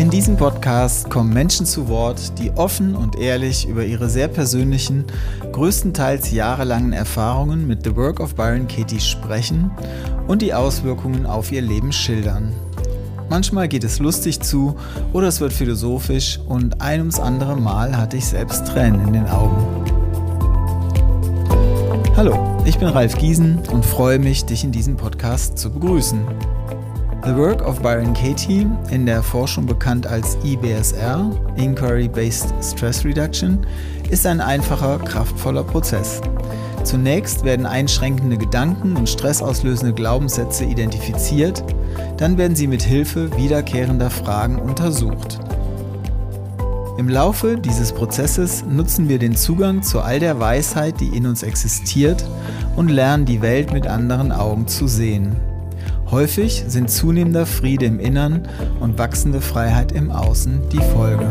In diesem Podcast kommen Menschen zu Wort, die offen und ehrlich über ihre sehr persönlichen, größtenteils jahrelangen Erfahrungen mit The Work of Byron Katie sprechen und die Auswirkungen auf ihr Leben schildern. Manchmal geht es lustig zu oder es wird philosophisch und ein ums andere Mal hatte ich selbst Tränen in den Augen. Hallo, ich bin Ralf Giesen und freue mich, dich in diesem Podcast zu begrüßen. The Work of Byron Katie, in der Forschung bekannt als IBSR, Inquiry-Based Stress Reduction, ist ein einfacher, kraftvoller Prozess. Zunächst werden einschränkende Gedanken und stressauslösende Glaubenssätze identifiziert, dann werden sie mit Hilfe wiederkehrender Fragen untersucht. Im Laufe dieses Prozesses nutzen wir den Zugang zu all der Weisheit, die in uns existiert, und lernen die Welt mit anderen Augen zu sehen. Häufig sind zunehmender Friede im Innern und wachsende Freiheit im Außen die Folge.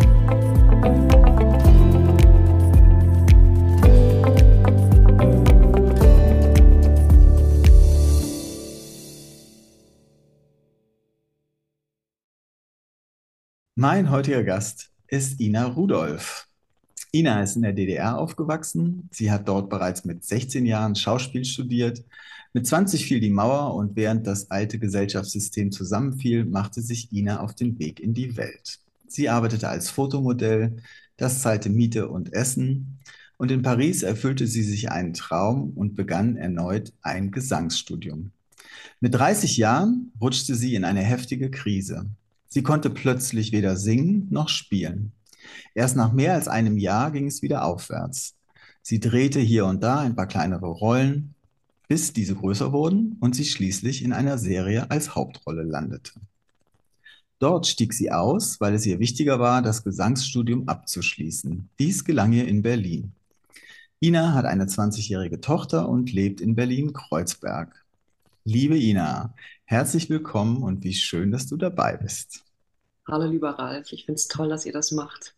Mein heutiger Gast ist Ina Rudolph. Ina ist in der DDR aufgewachsen. Sie hat dort bereits mit 16 Jahren Schauspiel studiert mit 20 fiel die Mauer und während das alte Gesellschaftssystem zusammenfiel, machte sich Ina auf den Weg in die Welt. Sie arbeitete als Fotomodell, das zahlte Miete und Essen und in Paris erfüllte sie sich einen Traum und begann erneut ein Gesangsstudium. Mit 30 Jahren rutschte sie in eine heftige Krise. Sie konnte plötzlich weder singen noch spielen. Erst nach mehr als einem Jahr ging es wieder aufwärts. Sie drehte hier und da ein paar kleinere Rollen, bis diese größer wurden und sie schließlich in einer Serie als Hauptrolle landete. Dort stieg sie aus, weil es ihr wichtiger war, das Gesangsstudium abzuschließen. Dies gelang ihr in Berlin. Ina hat eine 20-jährige Tochter und lebt in Berlin-Kreuzberg. Liebe Ina, herzlich willkommen und wie schön, dass du dabei bist. Hallo, lieber Ralf. Ich finde es toll, dass ihr das macht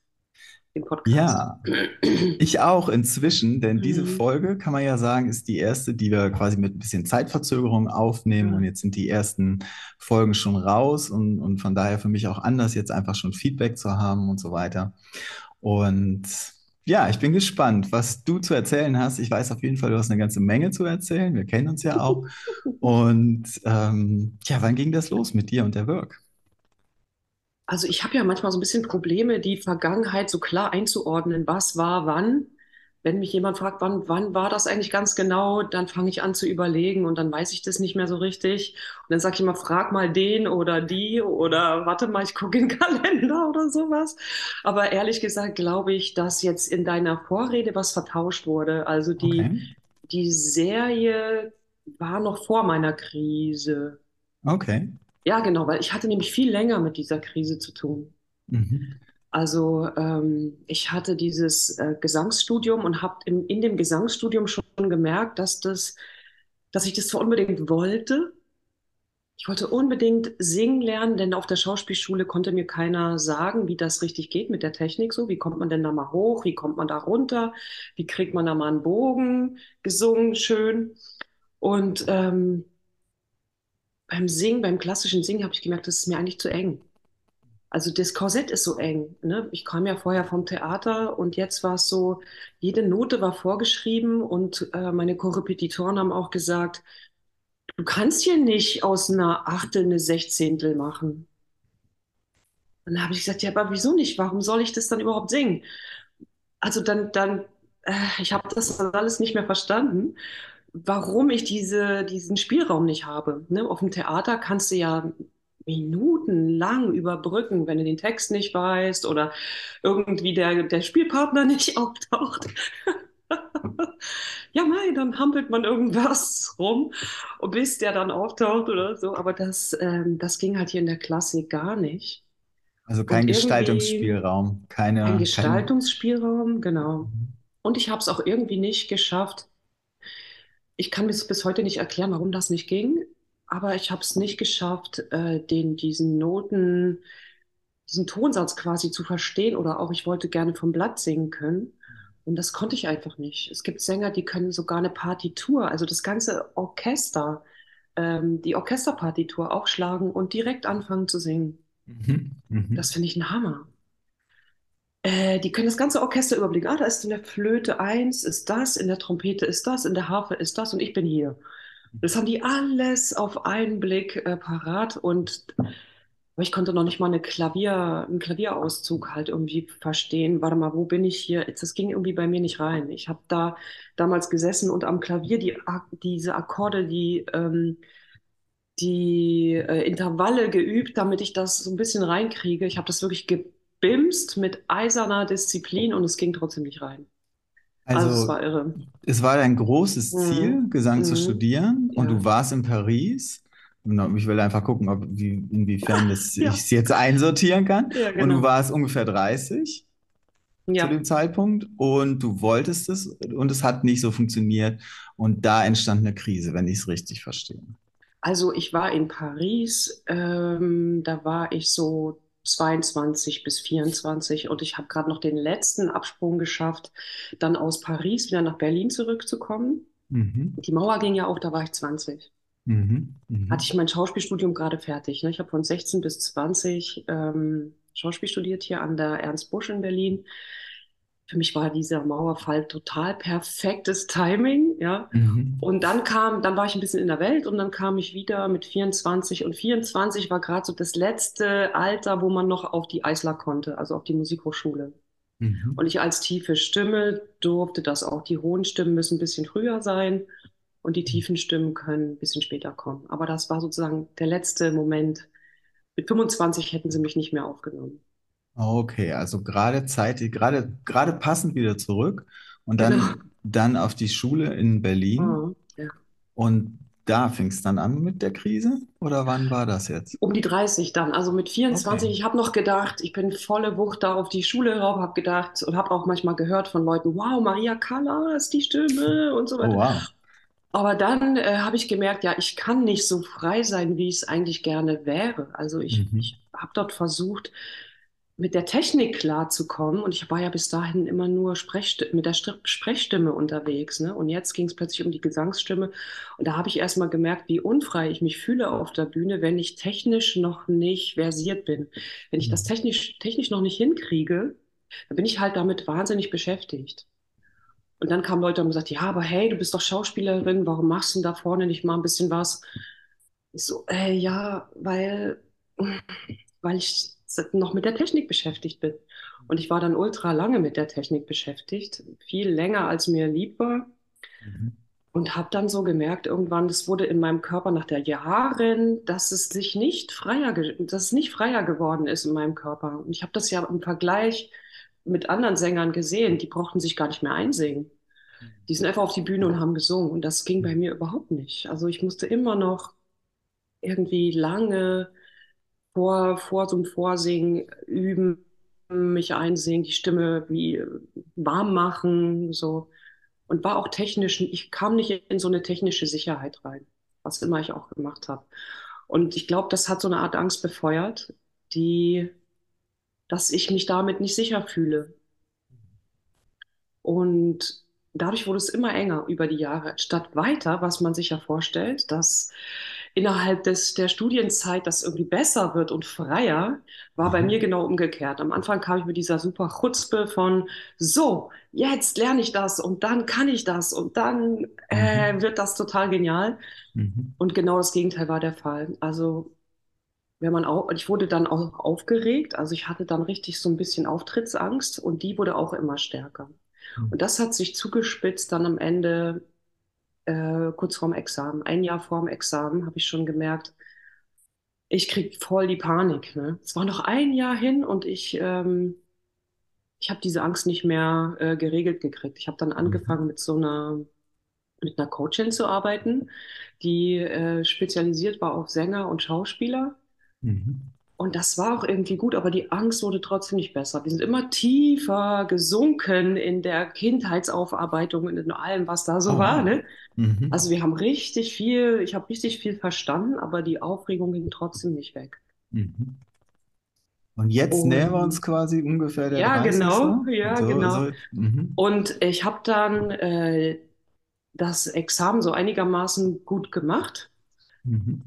den Podcast. Ja, ich auch inzwischen, denn diese mhm. Folge kann man ja sagen, ist die erste, die wir quasi mit ein bisschen Zeitverzögerung aufnehmen. Und jetzt sind die ersten Folgen schon raus und, und von daher für mich auch anders, jetzt einfach schon Feedback zu haben und so weiter. Und ja, ich bin gespannt, was du zu erzählen hast. Ich weiß auf jeden Fall, du hast eine ganze Menge zu erzählen. Wir kennen uns ja auch. Und ähm, ja, wann ging das los mit dir und der Work? Also ich habe ja manchmal so ein bisschen Probleme, die Vergangenheit so klar einzuordnen, was war wann. Wenn mich jemand fragt, wann, wann war das eigentlich ganz genau, dann fange ich an zu überlegen und dann weiß ich das nicht mehr so richtig. Und dann sage ich immer, frag mal den oder die oder warte mal, ich gucke in den Kalender oder sowas. Aber ehrlich gesagt glaube ich, dass jetzt in deiner Vorrede was vertauscht wurde. Also die, okay. die Serie war noch vor meiner Krise. Okay. Ja, genau, weil ich hatte nämlich viel länger mit dieser Krise zu tun. Mhm. Also ähm, ich hatte dieses äh, Gesangsstudium und habe in, in dem Gesangsstudium schon gemerkt, dass das, dass ich das zwar unbedingt wollte. Ich wollte unbedingt singen lernen, denn auf der Schauspielschule konnte mir keiner sagen, wie das richtig geht mit der Technik so. Wie kommt man denn da mal hoch? Wie kommt man da runter? Wie kriegt man da mal einen Bogen gesungen schön? Und ähm, beim Singen, beim klassischen Singen habe ich gemerkt, das ist mir eigentlich zu eng. Also das Korsett ist so eng. Ne? Ich kam ja vorher vom Theater und jetzt war es so, jede Note war vorgeschrieben und äh, meine Korrepetitoren haben auch gesagt, du kannst hier nicht aus einer Achtel eine Sechzehntel machen. dann habe ich gesagt, ja, aber wieso nicht? Warum soll ich das dann überhaupt singen? Also dann, dann, äh, ich habe das alles nicht mehr verstanden warum ich diese, diesen Spielraum nicht habe. Ne? Auf dem Theater kannst du ja minutenlang überbrücken, wenn du den Text nicht weißt oder irgendwie der, der Spielpartner nicht auftaucht. ja, nein, dann hampelt man irgendwas rum, bis der dann auftaucht oder so. Aber das, ähm, das ging halt hier in der Klassik gar nicht. Also kein Gestaltungsspielraum, keine. Ein Gestaltungsspielraum, keine... genau. Mhm. Und ich habe es auch irgendwie nicht geschafft, ich kann bis, bis heute nicht erklären, warum das nicht ging, aber ich habe es nicht geschafft, äh, den, diesen Noten, diesen Tonsatz quasi zu verstehen oder auch ich wollte gerne vom Blatt singen können. Und das konnte ich einfach nicht. Es gibt Sänger, die können sogar eine Partitur, also das ganze Orchester, ähm, die Orchesterpartitur aufschlagen und direkt anfangen zu singen. Mhm. Mhm. Das finde ich ein Hammer. Äh, die können das ganze Orchester überblicken. Ah, da ist in der Flöte eins, ist das, in der Trompete ist das, in der Harfe ist das und ich bin hier. Das haben die alles auf einen Blick äh, parat und ich konnte noch nicht mal eine Klavier, einen Klavierauszug halt irgendwie verstehen. Warte mal, wo bin ich hier? Das ging irgendwie bei mir nicht rein. Ich habe da damals gesessen und am Klavier die, diese Akkorde, die, ähm, die äh, Intervalle geübt, damit ich das so ein bisschen reinkriege. Ich habe das wirklich gebimst mit eiserner Disziplin und es ging trotzdem nicht rein. Also, also es war irre. Es war dein großes mhm. Ziel, mhm. Gesang zu mhm. studieren und ja. du warst in Paris. Ich will einfach gucken, ob, wie, inwiefern das, ja. ich es jetzt einsortieren kann. Ja, genau. Und du genau. warst ungefähr 30 ja. zu dem Zeitpunkt und du wolltest es und es hat nicht so funktioniert. Und da entstand eine Krise, wenn ich es richtig verstehe. Also ich war in Paris, ähm, da war ich so 22 bis 24 und ich habe gerade noch den letzten Absprung geschafft, dann aus Paris wieder nach Berlin zurückzukommen. Mhm. Die Mauer ging ja auch, da war ich 20. Mhm. Mhm. Hatte ich mein Schauspielstudium gerade fertig. Ne? Ich habe von 16 bis 20 ähm, Schauspiel studiert hier an der Ernst Busch in Berlin für mich war dieser Mauerfall total perfektes Timing, ja. Mhm. Und dann kam, dann war ich ein bisschen in der Welt und dann kam ich wieder mit 24 und 24 war gerade so das letzte Alter, wo man noch auf die Eisler konnte, also auf die Musikhochschule. Mhm. Und ich als tiefe Stimme durfte das auch. Die hohen Stimmen müssen ein bisschen früher sein und die tiefen Stimmen können ein bisschen später kommen. Aber das war sozusagen der letzte Moment. Mit 25 hätten sie mich nicht mehr aufgenommen. Okay, also gerade Zeit, gerade, gerade passend wieder zurück und dann, genau. dann auf die Schule in Berlin. Oh, ja. Und da fing es dann an mit der Krise? Oder wann war das jetzt? Um die 30 dann. Also mit 24. Okay. Ich habe noch gedacht, ich bin volle Wucht da auf die Schule rauf, habe gedacht und habe auch manchmal gehört von Leuten, wow, Maria Callas, die Stimme und so weiter. Oh, wow. Aber dann äh, habe ich gemerkt, ja, ich kann nicht so frei sein, wie ich es eigentlich gerne wäre. Also ich, mhm. ich habe dort versucht, mit der Technik klarzukommen. Und ich war ja bis dahin immer nur mit der Sprechstimme unterwegs. Ne? Und jetzt ging es plötzlich um die Gesangsstimme. Und da habe ich erst mal gemerkt, wie unfrei ich mich fühle auf der Bühne, wenn ich technisch noch nicht versiert bin. Wenn ich das technisch, technisch noch nicht hinkriege, dann bin ich halt damit wahnsinnig beschäftigt. Und dann kamen Leute und haben gesagt, ja, aber hey, du bist doch Schauspielerin, warum machst du da vorne nicht mal ein bisschen was? Ich so, äh, ja, weil, weil ich noch mit der Technik beschäftigt bin. Und ich war dann ultra lange mit der Technik beschäftigt, viel länger als mir lieb war. Mhm. Und habe dann so gemerkt, irgendwann, das wurde in meinem Körper nach der Jahren, dass es sich nicht freier, dass es nicht freier geworden ist in meinem Körper. Und ich habe das ja im Vergleich mit anderen Sängern gesehen, die brauchten sich gar nicht mehr einsingen. Die sind einfach auf die Bühne und haben gesungen. Und das ging bei mir überhaupt nicht. Also ich musste immer noch irgendwie lange vor, vor so einem Vorsingen üben, mich einsingen, die Stimme wie warm machen, so. Und war auch technisch, ich kam nicht in so eine technische Sicherheit rein, was immer ich auch gemacht habe. Und ich glaube, das hat so eine Art Angst befeuert, die, dass ich mich damit nicht sicher fühle. Und dadurch wurde es immer enger über die Jahre, statt weiter, was man sich ja vorstellt, dass innerhalb des, der Studienzeit das irgendwie besser wird und freier, war mhm. bei mir genau umgekehrt. Am Anfang kam ich mit dieser super Chutzpe von, so, jetzt lerne ich das und dann kann ich das und dann äh, mhm. wird das total genial. Mhm. Und genau das Gegenteil war der Fall. Also wenn man auch, ich wurde dann auch aufgeregt, also ich hatte dann richtig so ein bisschen Auftrittsangst und die wurde auch immer stärker. Mhm. Und das hat sich zugespitzt dann am Ende äh, kurz vorm Examen, ein Jahr vorm Examen, habe ich schon gemerkt, ich kriege voll die Panik. Ne? Es war noch ein Jahr hin und ich, ähm, ich habe diese Angst nicht mehr äh, geregelt gekriegt. Ich habe dann mhm. angefangen mit so einer mit einer Coachin zu arbeiten, die äh, spezialisiert war auf Sänger und Schauspieler. Mhm. Und das war auch irgendwie gut, aber die Angst wurde trotzdem nicht besser. Wir sind immer tiefer gesunken in der Kindheitsaufarbeitung und in allem, was da so oh. war. Ne? Mhm. Also wir haben richtig viel, ich habe richtig viel verstanden, aber die Aufregung ging trotzdem nicht weg. Mhm. Und jetzt und, nähern wir uns quasi ungefähr der Ja, 30. genau, ja, so, genau. So. Mhm. Und ich habe dann äh, das Examen so einigermaßen gut gemacht. Mhm.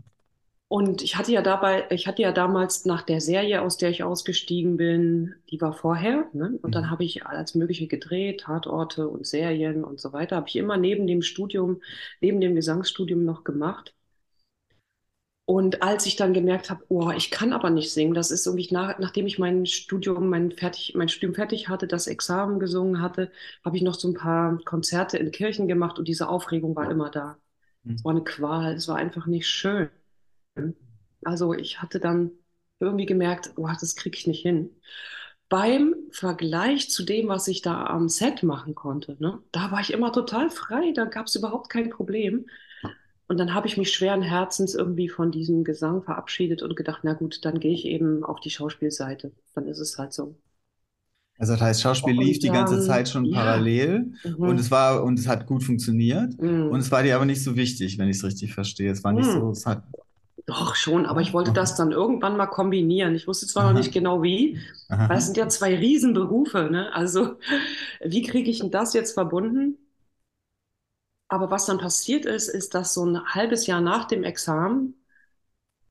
Und ich hatte ja dabei, ich hatte ja damals nach der Serie, aus der ich ausgestiegen bin, die war vorher, ne? Und dann Mhm. habe ich als mögliche gedreht, Tatorte und Serien und so weiter, habe ich immer neben dem Studium, neben dem Gesangsstudium noch gemacht. Und als ich dann gemerkt habe, oh, ich kann aber nicht singen, das ist irgendwie nach, nachdem ich mein Studium, mein fertig, mein Studium fertig hatte, das Examen gesungen hatte, habe ich noch so ein paar Konzerte in Kirchen gemacht und diese Aufregung war immer da. Es war eine Qual, es war einfach nicht schön. Also ich hatte dann irgendwie gemerkt, oh, das kriege ich nicht hin. Beim Vergleich zu dem, was ich da am Set machen konnte, ne, da war ich immer total frei, da gab es überhaupt kein Problem. Und dann habe ich mich schweren Herzens irgendwie von diesem Gesang verabschiedet und gedacht, na gut, dann gehe ich eben auf die Schauspielseite. Dann ist es halt so. Also das heißt, Schauspiel lief Und die ganze Zeit schon ja, parallel und es mhm, war und es hat gut funktioniert und mhm, es war dir aber nicht so wichtig, wenn ich es richtig verstehe. Es war nicht so, mhm. es hat. Doch schon, aber ich wollte Okay. das dann irgendwann mal kombinieren. Ich wusste zwar noch nicht Aha. genau wie, weil es Aha. sind ja zwei Riesenberufe, ne? Also wie kriege ich denn das jetzt verbunden? Aber was dann passiert ist, ist, dass so ein halbes Jahr nach dem Examen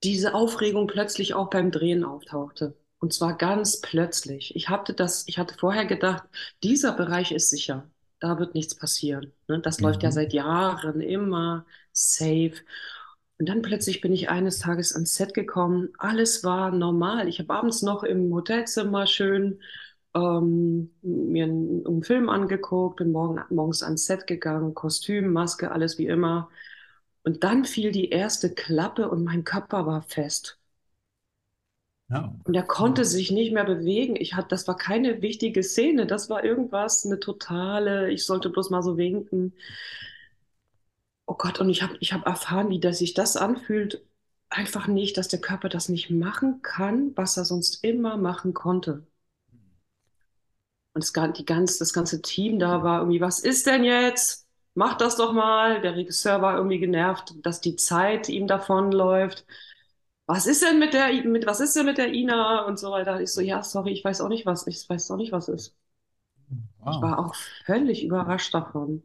diese Aufregung plötzlich auch beim Drehen auftauchte. Und zwar ganz plötzlich. Ich hatte das, ich hatte vorher gedacht, dieser Bereich ist sicher. Da wird nichts passieren. Ne? Das läuft ja Mhm. seit Jahren immer safe. Und dann plötzlich bin ich eines Tages ans Set gekommen. Alles war normal. Ich habe abends noch im Hotelzimmer schön ähm, mir einen, einen Film angeguckt, bin morgen, morgens ans Set gegangen, Kostüm, Maske, alles wie immer. Und dann fiel die erste Klappe und mein Körper war fest. Ja. Und er konnte sich nicht mehr bewegen. Ich hatte, das war keine wichtige Szene. Das war irgendwas, eine totale, ich sollte bloß mal so winken. Oh Gott, und ich habe ich hab erfahren, wie das sich das anfühlt. Einfach nicht, dass der Körper das nicht machen kann, was er sonst immer machen konnte. Und das, die ganz, das ganze Team da war irgendwie, was ist denn jetzt? Mach das doch mal. Der Regisseur war irgendwie genervt, dass die Zeit ihm davonläuft. Was ist denn mit der, mit, was ist denn mit der Ina und so weiter? Ich so, ja, sorry, ich weiß auch nicht, was, ich weiß auch nicht, was ist. Ich Wow. war auch völlig überrascht davon.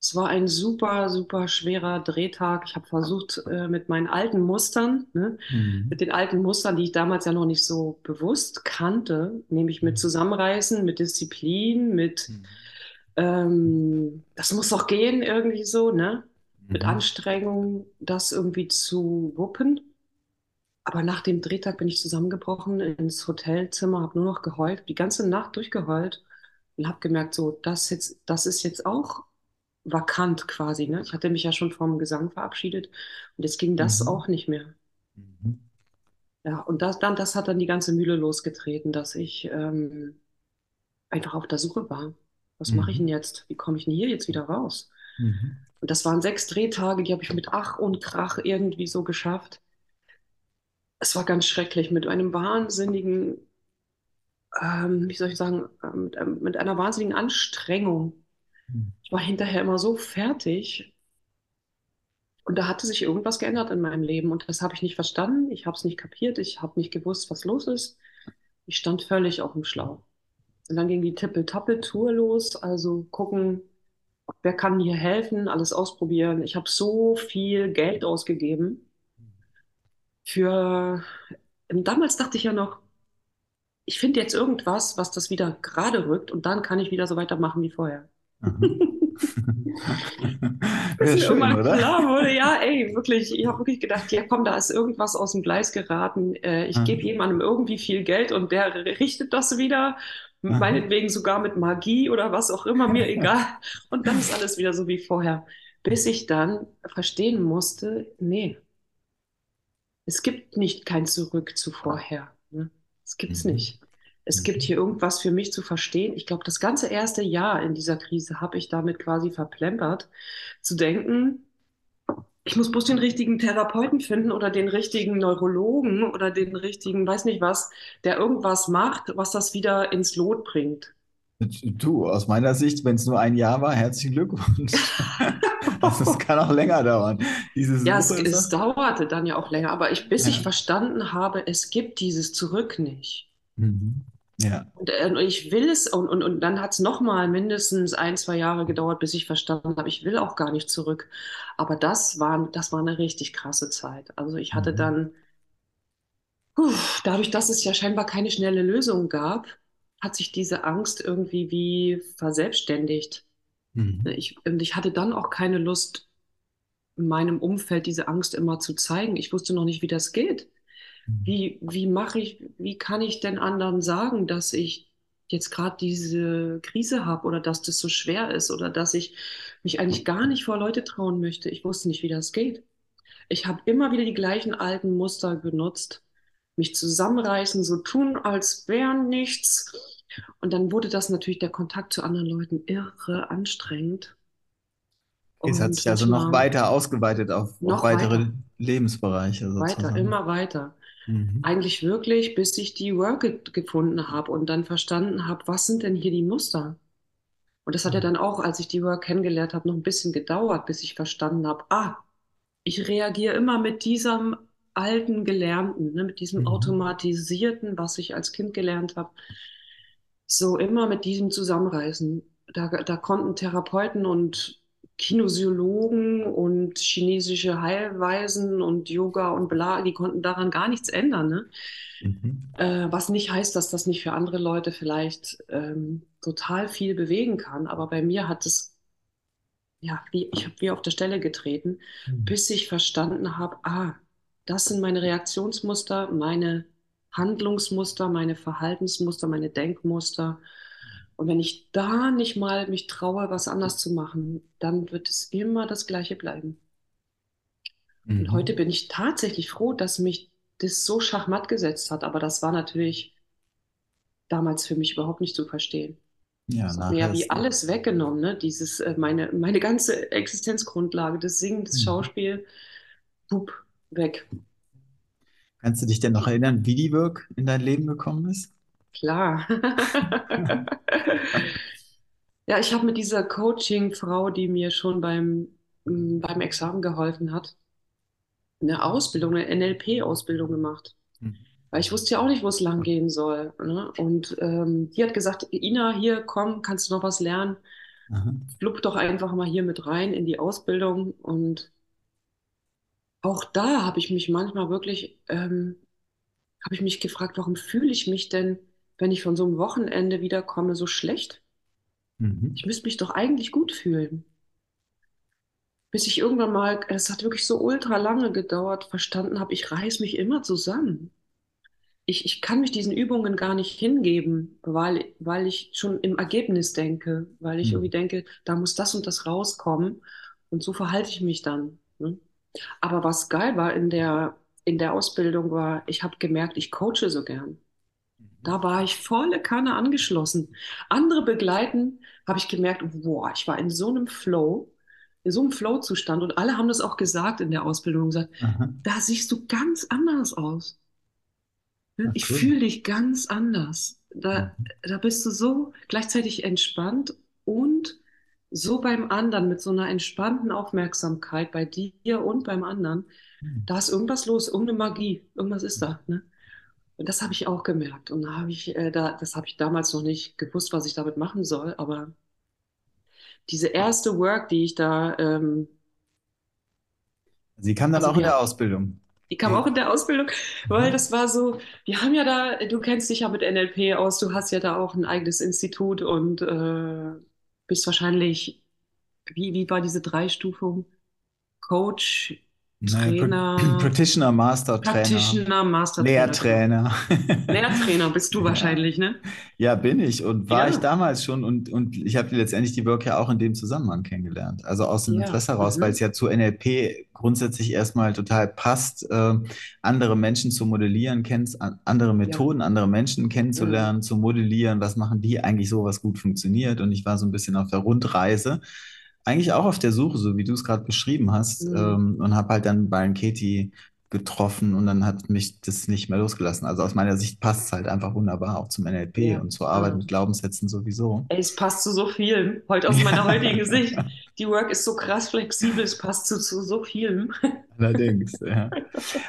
Es war ein super, super schwerer Drehtag. Ich habe versucht, äh, mit meinen alten Mustern, ne, Mhm. mit den alten Mustern, die ich damals ja noch nicht so bewusst kannte, nämlich mit Zusammenreißen, mit Disziplin, mit, Mhm. ähm, das muss doch gehen, irgendwie so, ne? Mit Mhm. Anstrengung, das irgendwie zu wuppen. Aber nach dem Drehtag bin ich zusammengebrochen ins Hotelzimmer, habe nur noch geheult, die ganze Nacht durchgeheult und habe gemerkt, so, das jetzt, das ist jetzt auch vakant quasi, ne? Ich hatte mich ja schon vom Gesang verabschiedet und jetzt ging das Mhm. auch nicht mehr. Mhm. Ja, und das, dann, das hat dann die ganze Mühle losgetreten, dass ich ähm, einfach auf der Suche war. Was mache ich denn Mhm. jetzt? Wie komme ich denn hier jetzt wieder raus? Mhm. Und das waren sechs Drehtage, die habe ich mit Ach und Krach irgendwie so geschafft. Es war ganz schrecklich mit einem wahnsinnigen, ähm, wie soll ich sagen, ähm, mit, ähm, mit einer wahnsinnigen Anstrengung. Ich war hinterher immer so fertig Und da hatte sich irgendwas geändert in meinem Leben und das habe ich nicht verstanden. Ich habe es nicht kapiert. Ich habe nicht gewusst, was los ist. Ich stand völlig auf dem Schlauch. Und dann ging die Tippel-Tappel-Tour los. Also gucken, wer kann hier helfen, alles ausprobieren. Ich habe so viel Geld ausgegeben für. Damals dachte ich ja noch, ich finde jetzt irgendwas, was das wieder gerade rückt und dann kann ich wieder so weitermachen wie vorher. Bis Wäre mir schön, irgendwann oder? klar wurde, ja, ey, wirklich, ich habe wirklich gedacht, ja komm, da ist irgendwas aus dem Gleis geraten. Äh, ich gebe jemandem irgendwie viel Geld und der richtet das wieder, Aha. meinetwegen sogar mit Magie oder was auch immer, mir egal. Und dann ist alles wieder so wie vorher. Bis ich dann verstehen musste, nee, es gibt nicht kein Zurück zu vorher. Ne? Das gibt's Mhm. nicht. Es gibt Mhm. hier irgendwas für mich zu verstehen. Ich glaube, das ganze erste Jahr in dieser Krise habe ich damit quasi verplempert, zu denken, ich muss bloß den richtigen Therapeuten finden oder den richtigen Neurologen oder den richtigen, weiß nicht was, der irgendwas macht, was das wieder ins Lot bringt. Du, aus meiner Sicht, wenn es nur ein Jahr war, herzlichen Glückwunsch. Also es kann auch länger dauern. Diese Ja, es, es dauerte dann ja auch länger, aber ich, bis ich Ja. verstanden habe, es gibt dieses Zurück nicht. Mhm. Ja. Und, äh, ich will es, und, und, und dann hat es nochmal mindestens ein, zwei Jahre gedauert, bis ich verstanden habe, ich will auch gar nicht zurück. Aber das war, das war eine richtig krasse Zeit. Also ich hatte Mhm. dann, puh, dadurch, dass es ja scheinbar keine schnelle Lösung gab, hat sich diese Angst irgendwie wie verselbstständigt. Mhm. Ich, und ich hatte dann auch keine Lust, in meinem Umfeld diese Angst immer zu zeigen. Ich wusste noch nicht, wie das geht. Wie, wie mache ich, wie kann ich denn anderen sagen, dass ich jetzt gerade diese Krise habe oder dass das so schwer ist oder dass ich mich eigentlich gar nicht vor Leute trauen möchte? Ich wusste nicht, wie das geht. Ich habe immer wieder die gleichen alten Muster genutzt, mich zusammenreißen, so tun, als wäre nichts. Und dann wurde das natürlich der Kontakt zu anderen Leuten irre anstrengend. Es hat sich also noch weiter ausgeweitet auf, auf noch weitere weiter, Lebensbereiche weiter, sozusagen. immer weiter. Mhm. Eigentlich wirklich, bis ich die Work ge gefunden habe und dann verstanden habe, was sind denn hier die Muster? Und das hat ja dann auch, als ich die Work kennengelernt habe, noch ein bisschen gedauert, bis ich verstanden habe, ah, ich reagiere immer mit diesem alten Gelernten, ne, mit diesem Mhm. automatisierten, was ich als Kind gelernt habe, so immer mit diesem Zusammenreißen. Da, da konnten Therapeuten und Kinesiologen und chinesische Heilweisen und Yoga und bla, die konnten daran gar nichts ändern, ne? Mhm. Äh, was nicht heißt, dass das nicht für andere Leute vielleicht ähm, total viel bewegen kann. Aber bei mir hat es, ja, wie, ich habe wie auf der Stelle getreten, Mhm. bis ich verstanden habe, ah, das sind meine Reaktionsmuster, meine Handlungsmuster, meine Verhaltensmuster, meine Denkmuster. Und wenn ich da nicht mal mich traue, was anders zu machen, dann wird es immer das Gleiche bleiben. Und heute Mhm. bin ich tatsächlich froh, dass mich das so schachmatt gesetzt hat. Aber das war natürlich damals für mich überhaupt nicht zu verstehen. Ja, Das hat mir ja wie alles weggenommen, ne? Dieses, äh, meine, meine ganze Existenzgrundlage, das Singen, das Mhm. Schauspiel, pup, weg. Kannst du dich denn noch erinnern, wie die Work in dein Leben gekommen ist? Klar. Ja, ich habe mit dieser Coaching-Frau, die mir schon beim, m, beim Examen geholfen hat, eine Ausbildung, eine NLP-Ausbildung gemacht. Mhm. Weil ich wusste ja auch nicht, wo es lang gehen soll. Ne? Und ähm, die hat gesagt, Ina, hier, komm, kannst du noch was lernen? Aha. Flupp doch einfach mal hier mit rein in die Ausbildung. Und auch da habe ich mich manchmal wirklich, ähm, habe ich mich gefragt, warum fühle ich mich denn, wenn ich von so einem Wochenende wiederkomme, so schlecht? Mhm. Ich müsste mich doch eigentlich gut fühlen. Bis ich irgendwann mal, es hat wirklich so ultra lange gedauert, verstanden habe, ich reiß mich immer zusammen. Ich, ich kann mich diesen Übungen gar nicht hingeben, weil, weil ich schon im Ergebnis denke, weil ich irgendwie Mhm. denke, da muss das und das rauskommen und so verhalte ich mich dann. Ne? Aber was geil war in der, in der Ausbildung war, ich habe gemerkt, ich coache so gern. Da war ich volle Kanne angeschlossen. Andere begleiten, habe ich gemerkt, boah, ich war in so einem Flow, in so einem Flow-Zustand und alle haben das auch gesagt in der Ausbildung, gesagt, Aha. da siehst du ganz anders aus. Ah, Ich cool. fühle dich ganz anders. Da, Mhm. da bist du so gleichzeitig entspannt und so beim anderen mit so einer entspannten Aufmerksamkeit bei dir und beim anderen. Mhm. Da ist irgendwas los, irgendeine Magie, irgendwas ist da, ne? Und das habe ich auch gemerkt. Und da habe ich, äh, da, das habe ich damals noch nicht gewusst, was ich damit machen soll. Aber diese erste Work, die ich da, ähm, Sie kam dann also auch in der Ausbildung. die kam auch in der Ausbildung, weil das war so, wir haben ja da, du kennst dich ja mit NLP aus, du hast ja da auch ein eigenes Institut und äh, bist wahrscheinlich, wie, wie war diese Dreistufung? Coach, Trainer, Practitioner, Master, Trainer, Practitioner, Mastertrainer, genau. Lehrtrainer. Lehrtrainer bist du Ja. wahrscheinlich, ne? Ja, bin ich und war ich Ja, damals schon und, und ich habe letztendlich die Work ja auch in dem Zusammenhang kennengelernt. Also aus dem ja. Interesse heraus, weil es Mhm. ja zu NLP grundsätzlich erstmal total passt, äh, andere Menschen zu modellieren, kennst, an- andere. Methoden, andere Menschen Mhm. kennenzulernen, zu modellieren, was machen die eigentlich so, was gut funktioniert. Und ich war so ein bisschen auf der Rundreise, eigentlich auch auf der Suche, so wie du es gerade beschrieben hast, Mhm. ähm, und habe halt dann bei Katie getroffen und dann hat mich das nicht mehr losgelassen. Also aus meiner Sicht passt es halt einfach wunderbar auch zum NLP ja. und zur Arbeit mit Glaubenssätzen sowieso. Ey, es passt zu so vielen, heute aus meiner heutigen Sicht. Die Work ist so krass flexibel, es passt zu, zu so vielem. Allerdings, ja.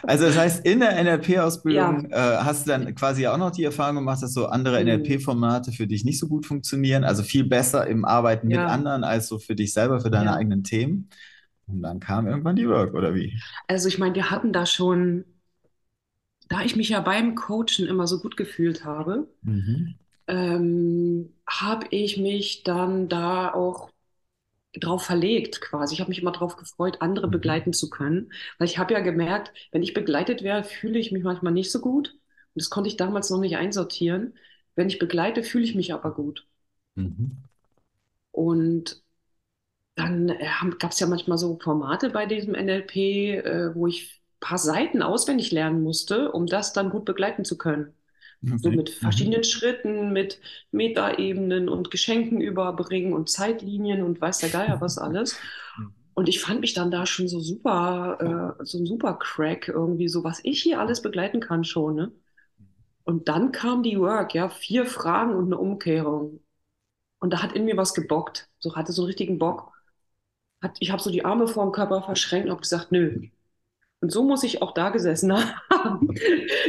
Also das heißt, in der NLP-Ausbildung ja. äh, hast du dann quasi auch noch die Erfahrung gemacht, dass so andere mhm. NLP-Formate für dich nicht so gut funktionieren, also viel besser im Arbeiten mit anderen als so für dich selber, für deine eigenen Themen. Und dann kam irgendwann die Work, oder wie? Also ich meine, wir hatten da schon, da ich mich ja beim Coachen immer so gut gefühlt habe, mhm. ähm, habe ich mich dann da auch drauf verlegt quasi. Ich habe mich immer darauf gefreut, andere mhm. begleiten zu können, weil ich habe ja gemerkt, wenn ich begleitet wäre, fühle ich mich manchmal nicht so gut. Und das konnte ich damals noch nicht einsortieren. Wenn ich begleite, fühle ich mich aber gut. Mhm. Und dann äh, gab es ja manchmal so Formate bei diesem NLP, äh, wo ich ein paar Seiten auswendig lernen musste, um das dann gut begleiten zu können. Okay. So mit verschiedenen mhm. Schritten, mit Metaebenen und Geschenken überbringen und Zeitlinien und weiß der Geier was alles. Mhm. Und ich fand mich dann da schon so super, äh, so ein super Crack irgendwie, so was ich hier alles begleiten kann schon. Ne? Und dann kam die Work, ja, vier Fragen und eine Umkehrung. Und da hat in mir was gebockt. So hatte so einen richtigen Bock hat, ich habe so die Arme vor dem Körper verschränkt und habe gesagt, nö. Und so muss ich auch da gesessen haben,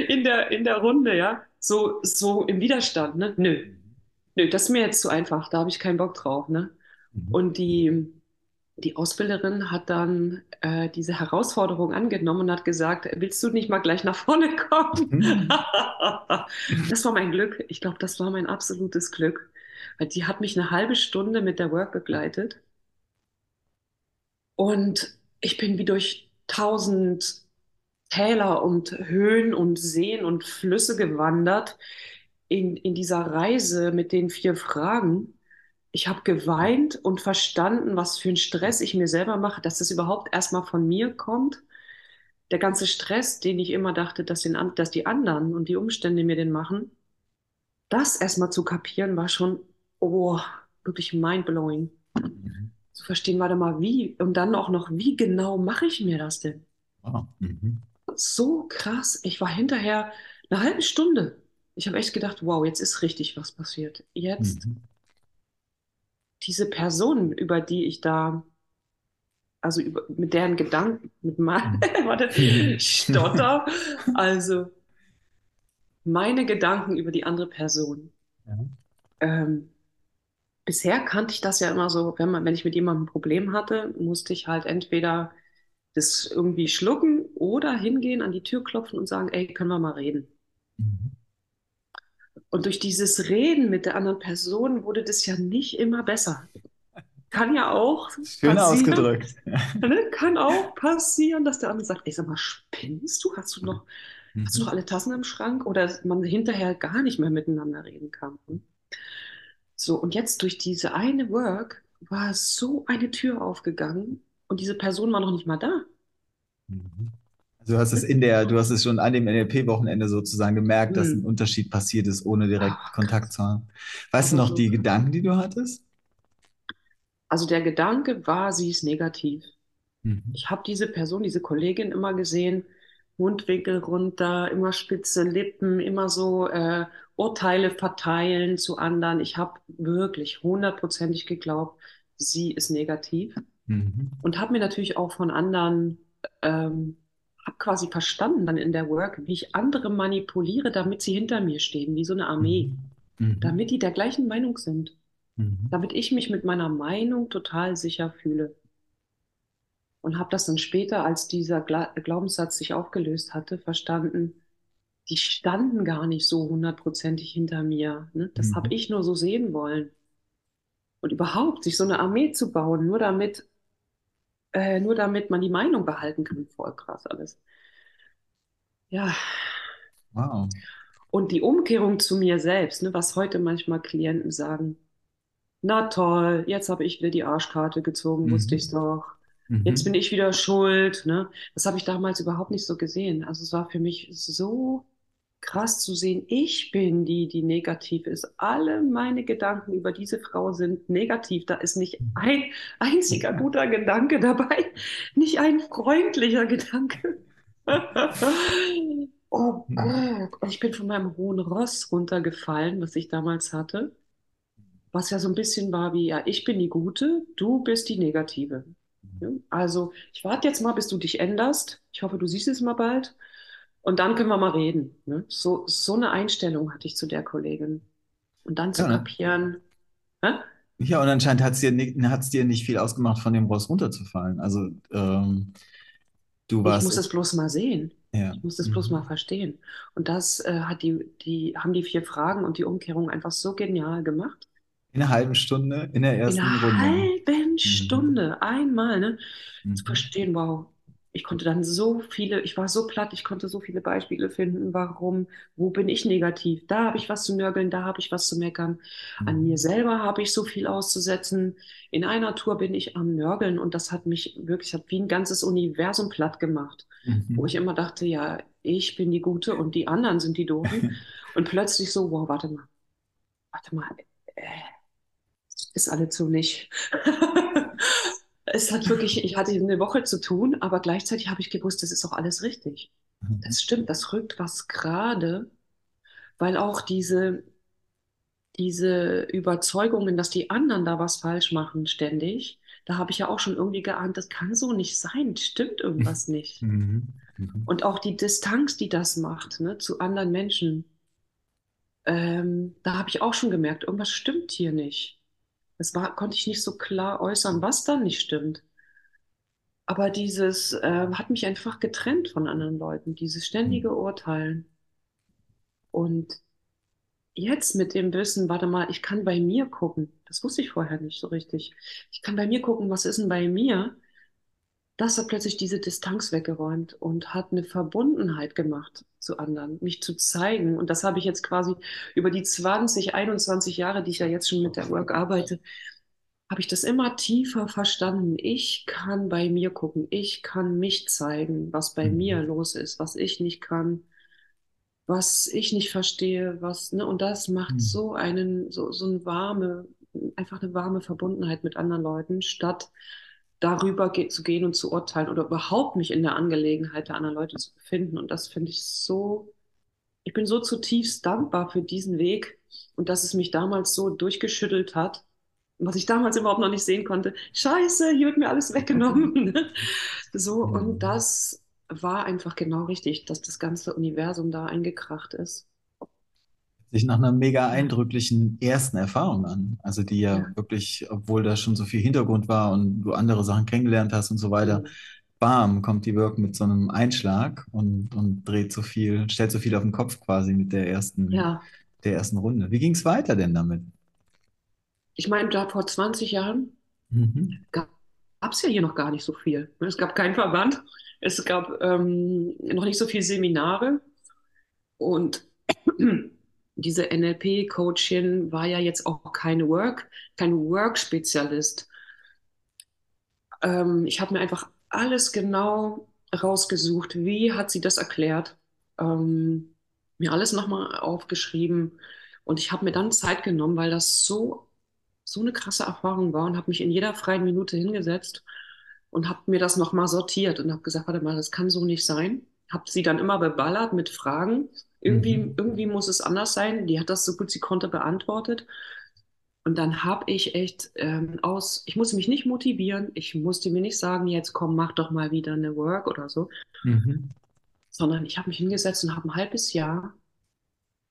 in der, in der Runde, ja. So, so im Widerstand, ne? Nö. Nö, das ist mir jetzt zu einfach, da habe ich keinen Bock drauf, ne? Mhm. Und die, die Ausbilderin hat dann äh, diese Herausforderung angenommen und hat gesagt, willst du nicht mal gleich nach vorne kommen? Mhm. das war mein Glück. Ich glaube, das war mein absolutes Glück. Weil die hat mich eine halbe Stunde mit der Work begleitet und ich bin wie durch tausend Täler und Höhen und Seen und Flüsse gewandert in, in dieser Reise mit den vier Fragen. Ich habe geweint und verstanden, was für ein Stress ich mir selber mache, dass das überhaupt erstmal von mir kommt. Der ganze Stress, den ich immer dachte, dass, den, dass die anderen und die Umstände mir den machen, das erstmal zu kapieren, war schon, oh, wirklich mindblowing. Mhm zu verstehen, warte mal, wie und dann auch noch, wie genau mache ich mir das denn? Oh, so krass. Ich war hinterher eine halbe Stunde. Ich habe echt gedacht, wow, jetzt ist richtig was passiert. Jetzt mhm. diese Personen, über die ich da, also über, mit deren Gedanken, mit meinen, mhm. warte, stotter, also meine Gedanken über die andere Person. Ja. Ähm, bisher kannte ich das ja immer so, wenn, man, wenn ich mit jemandem ein Problem hatte, musste ich halt entweder das irgendwie schlucken oder hingehen, an die Tür klopfen und sagen, ey, können wir mal reden. Mhm. Und durch dieses Reden mit der anderen Person wurde das ja nicht immer besser. Kann ja auch Schön ausgedrückt. Ne? Kann auch passieren, dass der andere sagt, ey, sag mal, spinnst du? Hast du noch, mhm. hast du noch alle Tassen im Schrank? Oder man hinterher gar nicht mehr miteinander reden kann. So, und jetzt durch diese eine Work war so eine Tür aufgegangen und diese Person war noch nicht mal da. Mhm. Also du hast es in der, du hast es schon an dem NLP-Wochenende sozusagen gemerkt, dass ein mhm. Unterschied passiert ist, ohne direkt Ach, Kontakt zu haben. Weißt du noch die Gedanken, die du hattest? Also der Gedanke war, sie ist negativ. Mhm. Ich habe diese Person, diese Kollegin immer gesehen, Mundwinkel runter, immer spitze Lippen, immer so äh, Urteile verteilen zu anderen. Ich habe wirklich hundertprozentig geglaubt, sie ist negativ mhm. und habe mir natürlich auch von anderen, ähm, habe quasi verstanden dann in der Work, wie ich andere manipuliere, damit sie hinter mir stehen, wie so eine Armee, mhm. mhm. damit die der gleichen Meinung sind, mhm. damit ich mich mit meiner Meinung total sicher fühle und habe das dann später, als dieser Gla Glaubenssatz sich aufgelöst hatte, verstanden, die standen gar nicht so hundertprozentig hinter mir. Ne? Das mhm. habe ich nur so sehen wollen. Und überhaupt, sich so eine Armee zu bauen, nur damit, äh, nur damit man die Meinung behalten kann, voll krass alles. Ja. Wow. Und die Umkehrung zu mir selbst, ne, was heute manchmal Klienten sagen, na toll, jetzt habe ich wieder die Arschkarte gezogen, mhm. wusste ich's doch. Mhm. Jetzt bin ich wieder schuld. Ne? Das habe ich damals überhaupt nicht so gesehen. Also es war für mich so krass zu sehen, ich bin die, die negativ ist. Alle meine Gedanken über diese Frau sind negativ. Da ist nicht ein einziger guter Gedanke dabei, nicht ein freundlicher Gedanke. oh Gott, ich bin von meinem hohen Ross runtergefallen, was ich damals hatte. Was ja so ein bisschen war wie, ja, ich bin die Gute, du bist die Negative. Also, ich warte jetzt mal, bis du dich änderst. Ich hoffe, du siehst es mal bald. Und dann können wir mal reden. Ne? So, so eine Einstellung hatte ich zu der Kollegin. Und dann zu Ja, ne? kapieren, hä? Ja, und anscheinend hat es dir, ni- hat's dir nicht viel ausgemacht, von dem Ross runterzufallen. Also, ähm, du Ich warst, muss das bloß mal sehen. ja. Ich muss das bloß mal Mhm. verstehen. Und das äh, hat die, die, haben die vier Fragen und die Umkehrung einfach so genial gemacht. In einer halben Stunde, in der In ersten einer Runde. halben Mhm. Stunde, einmal, ne? Zu Mhm. verstehen, wow. Ich konnte dann so viele, ich war so platt, ich konnte so viele Beispiele finden, warum, wo bin ich negativ? Da habe ich was zu nörgeln, da habe ich was zu meckern. An mir Mhm. selber habe ich so viel auszusetzen. In einer Tour bin ich am Nörgeln und das hat mich wirklich, hat wie ein ganzes Universum platt gemacht, wo ich Mhm. immer dachte, ja, ich bin die Gute und die anderen sind die Doofen. Und plötzlich so, wow, warte mal, warte mal, äh, ist alles so nicht. Es hat wirklich, ich hatte eine Woche zu tun, aber gleichzeitig habe ich gewusst, das ist auch alles richtig. Mhm. Das stimmt, das rückt was gerade, weil auch diese, diese Überzeugungen, dass die anderen da was falsch machen, ständig, da habe ich ja auch schon irgendwie geahnt, das kann so nicht sein, stimmt irgendwas nicht. Mhm. Mhm. Und auch die Distanz, die das macht, ne, zu anderen Menschen, ähm, da habe ich auch schon gemerkt, irgendwas stimmt hier nicht. Das war, konnte ich nicht so klar äußern, was dann nicht stimmt. Aber dieses äh, hat mich einfach getrennt von anderen Leuten, dieses ständige Urteilen. Und jetzt mit dem Wissen, warte mal, ich kann bei mir gucken. Das wusste ich vorher nicht so richtig. Ich kann bei mir gucken, was ist denn bei mir? Das hat plötzlich diese Distanz weggeräumt und hat eine Verbundenheit gemacht zu anderen, mich zu zeigen. Und das habe ich jetzt quasi über die 20, 21 Jahre, die ich ja jetzt schon mit der Work arbeite, habe ich das immer tiefer verstanden. Ich kann bei mir gucken, ich kann mich zeigen, was bei mir Mhm. los ist, was ich nicht kann, was ich nicht verstehe, was, ne, und das macht Mhm. so einen, so, so eine warme, einfach eine warme Verbundenheit mit anderen Leuten, statt darüber ge zu gehen und zu urteilen oder überhaupt mich in der Angelegenheit der anderen Leute zu befinden. Und das finde ich so, ich bin so zutiefst dankbar für diesen Weg und dass es mich damals so durchgeschüttelt hat, was ich damals überhaupt noch nicht sehen konnte. Scheiße, hier wird mir alles weggenommen. So, und Mhm. das war einfach genau richtig, dass das ganze Universum da eingekracht ist. Sich nach einer mega eindrücklichen ersten Erfahrung an. Also die ja ja. wirklich, obwohl da schon so viel Hintergrund war und du andere Sachen kennengelernt hast und so weiter, Mhm. bam, kommt die Work mit so einem Einschlag und, und dreht so viel, stellt so viel auf den Kopf quasi mit der ersten, Ja, der ersten Runde. Wie ging es weiter denn damit? ich meine, da vor 20 Jahren Mhm. gab es ja hier noch gar nicht so viel. Es gab keinen Verband, es gab ähm, noch nicht so viele Seminare und diese NLP-Coachin war ja jetzt auch kein Work, kein Work-Spezialist. Ähm, ich habe mir einfach alles genau rausgesucht. Wie hat sie das erklärt? Ähm, mir alles nochmal aufgeschrieben. Und ich habe mir dann Zeit genommen, weil das so, so eine krasse Erfahrung war und habe mich in jeder freien Minute hingesetzt und habe mir das nochmal sortiert und habe gesagt, warte mal, das kann so nicht sein. Habe sie dann immer beballert mit Fragen. Irgendwie, Mhm. irgendwie muss es anders sein. Die hat das so gut sie konnte beantwortet. Und dann habe ich echt ähm, aus, ich musste mich nicht motivieren, ich musste mir nicht sagen, jetzt komm, mach doch mal wieder eine Work oder so, Mhm. sondern ich habe mich hingesetzt und habe ein halbes Jahr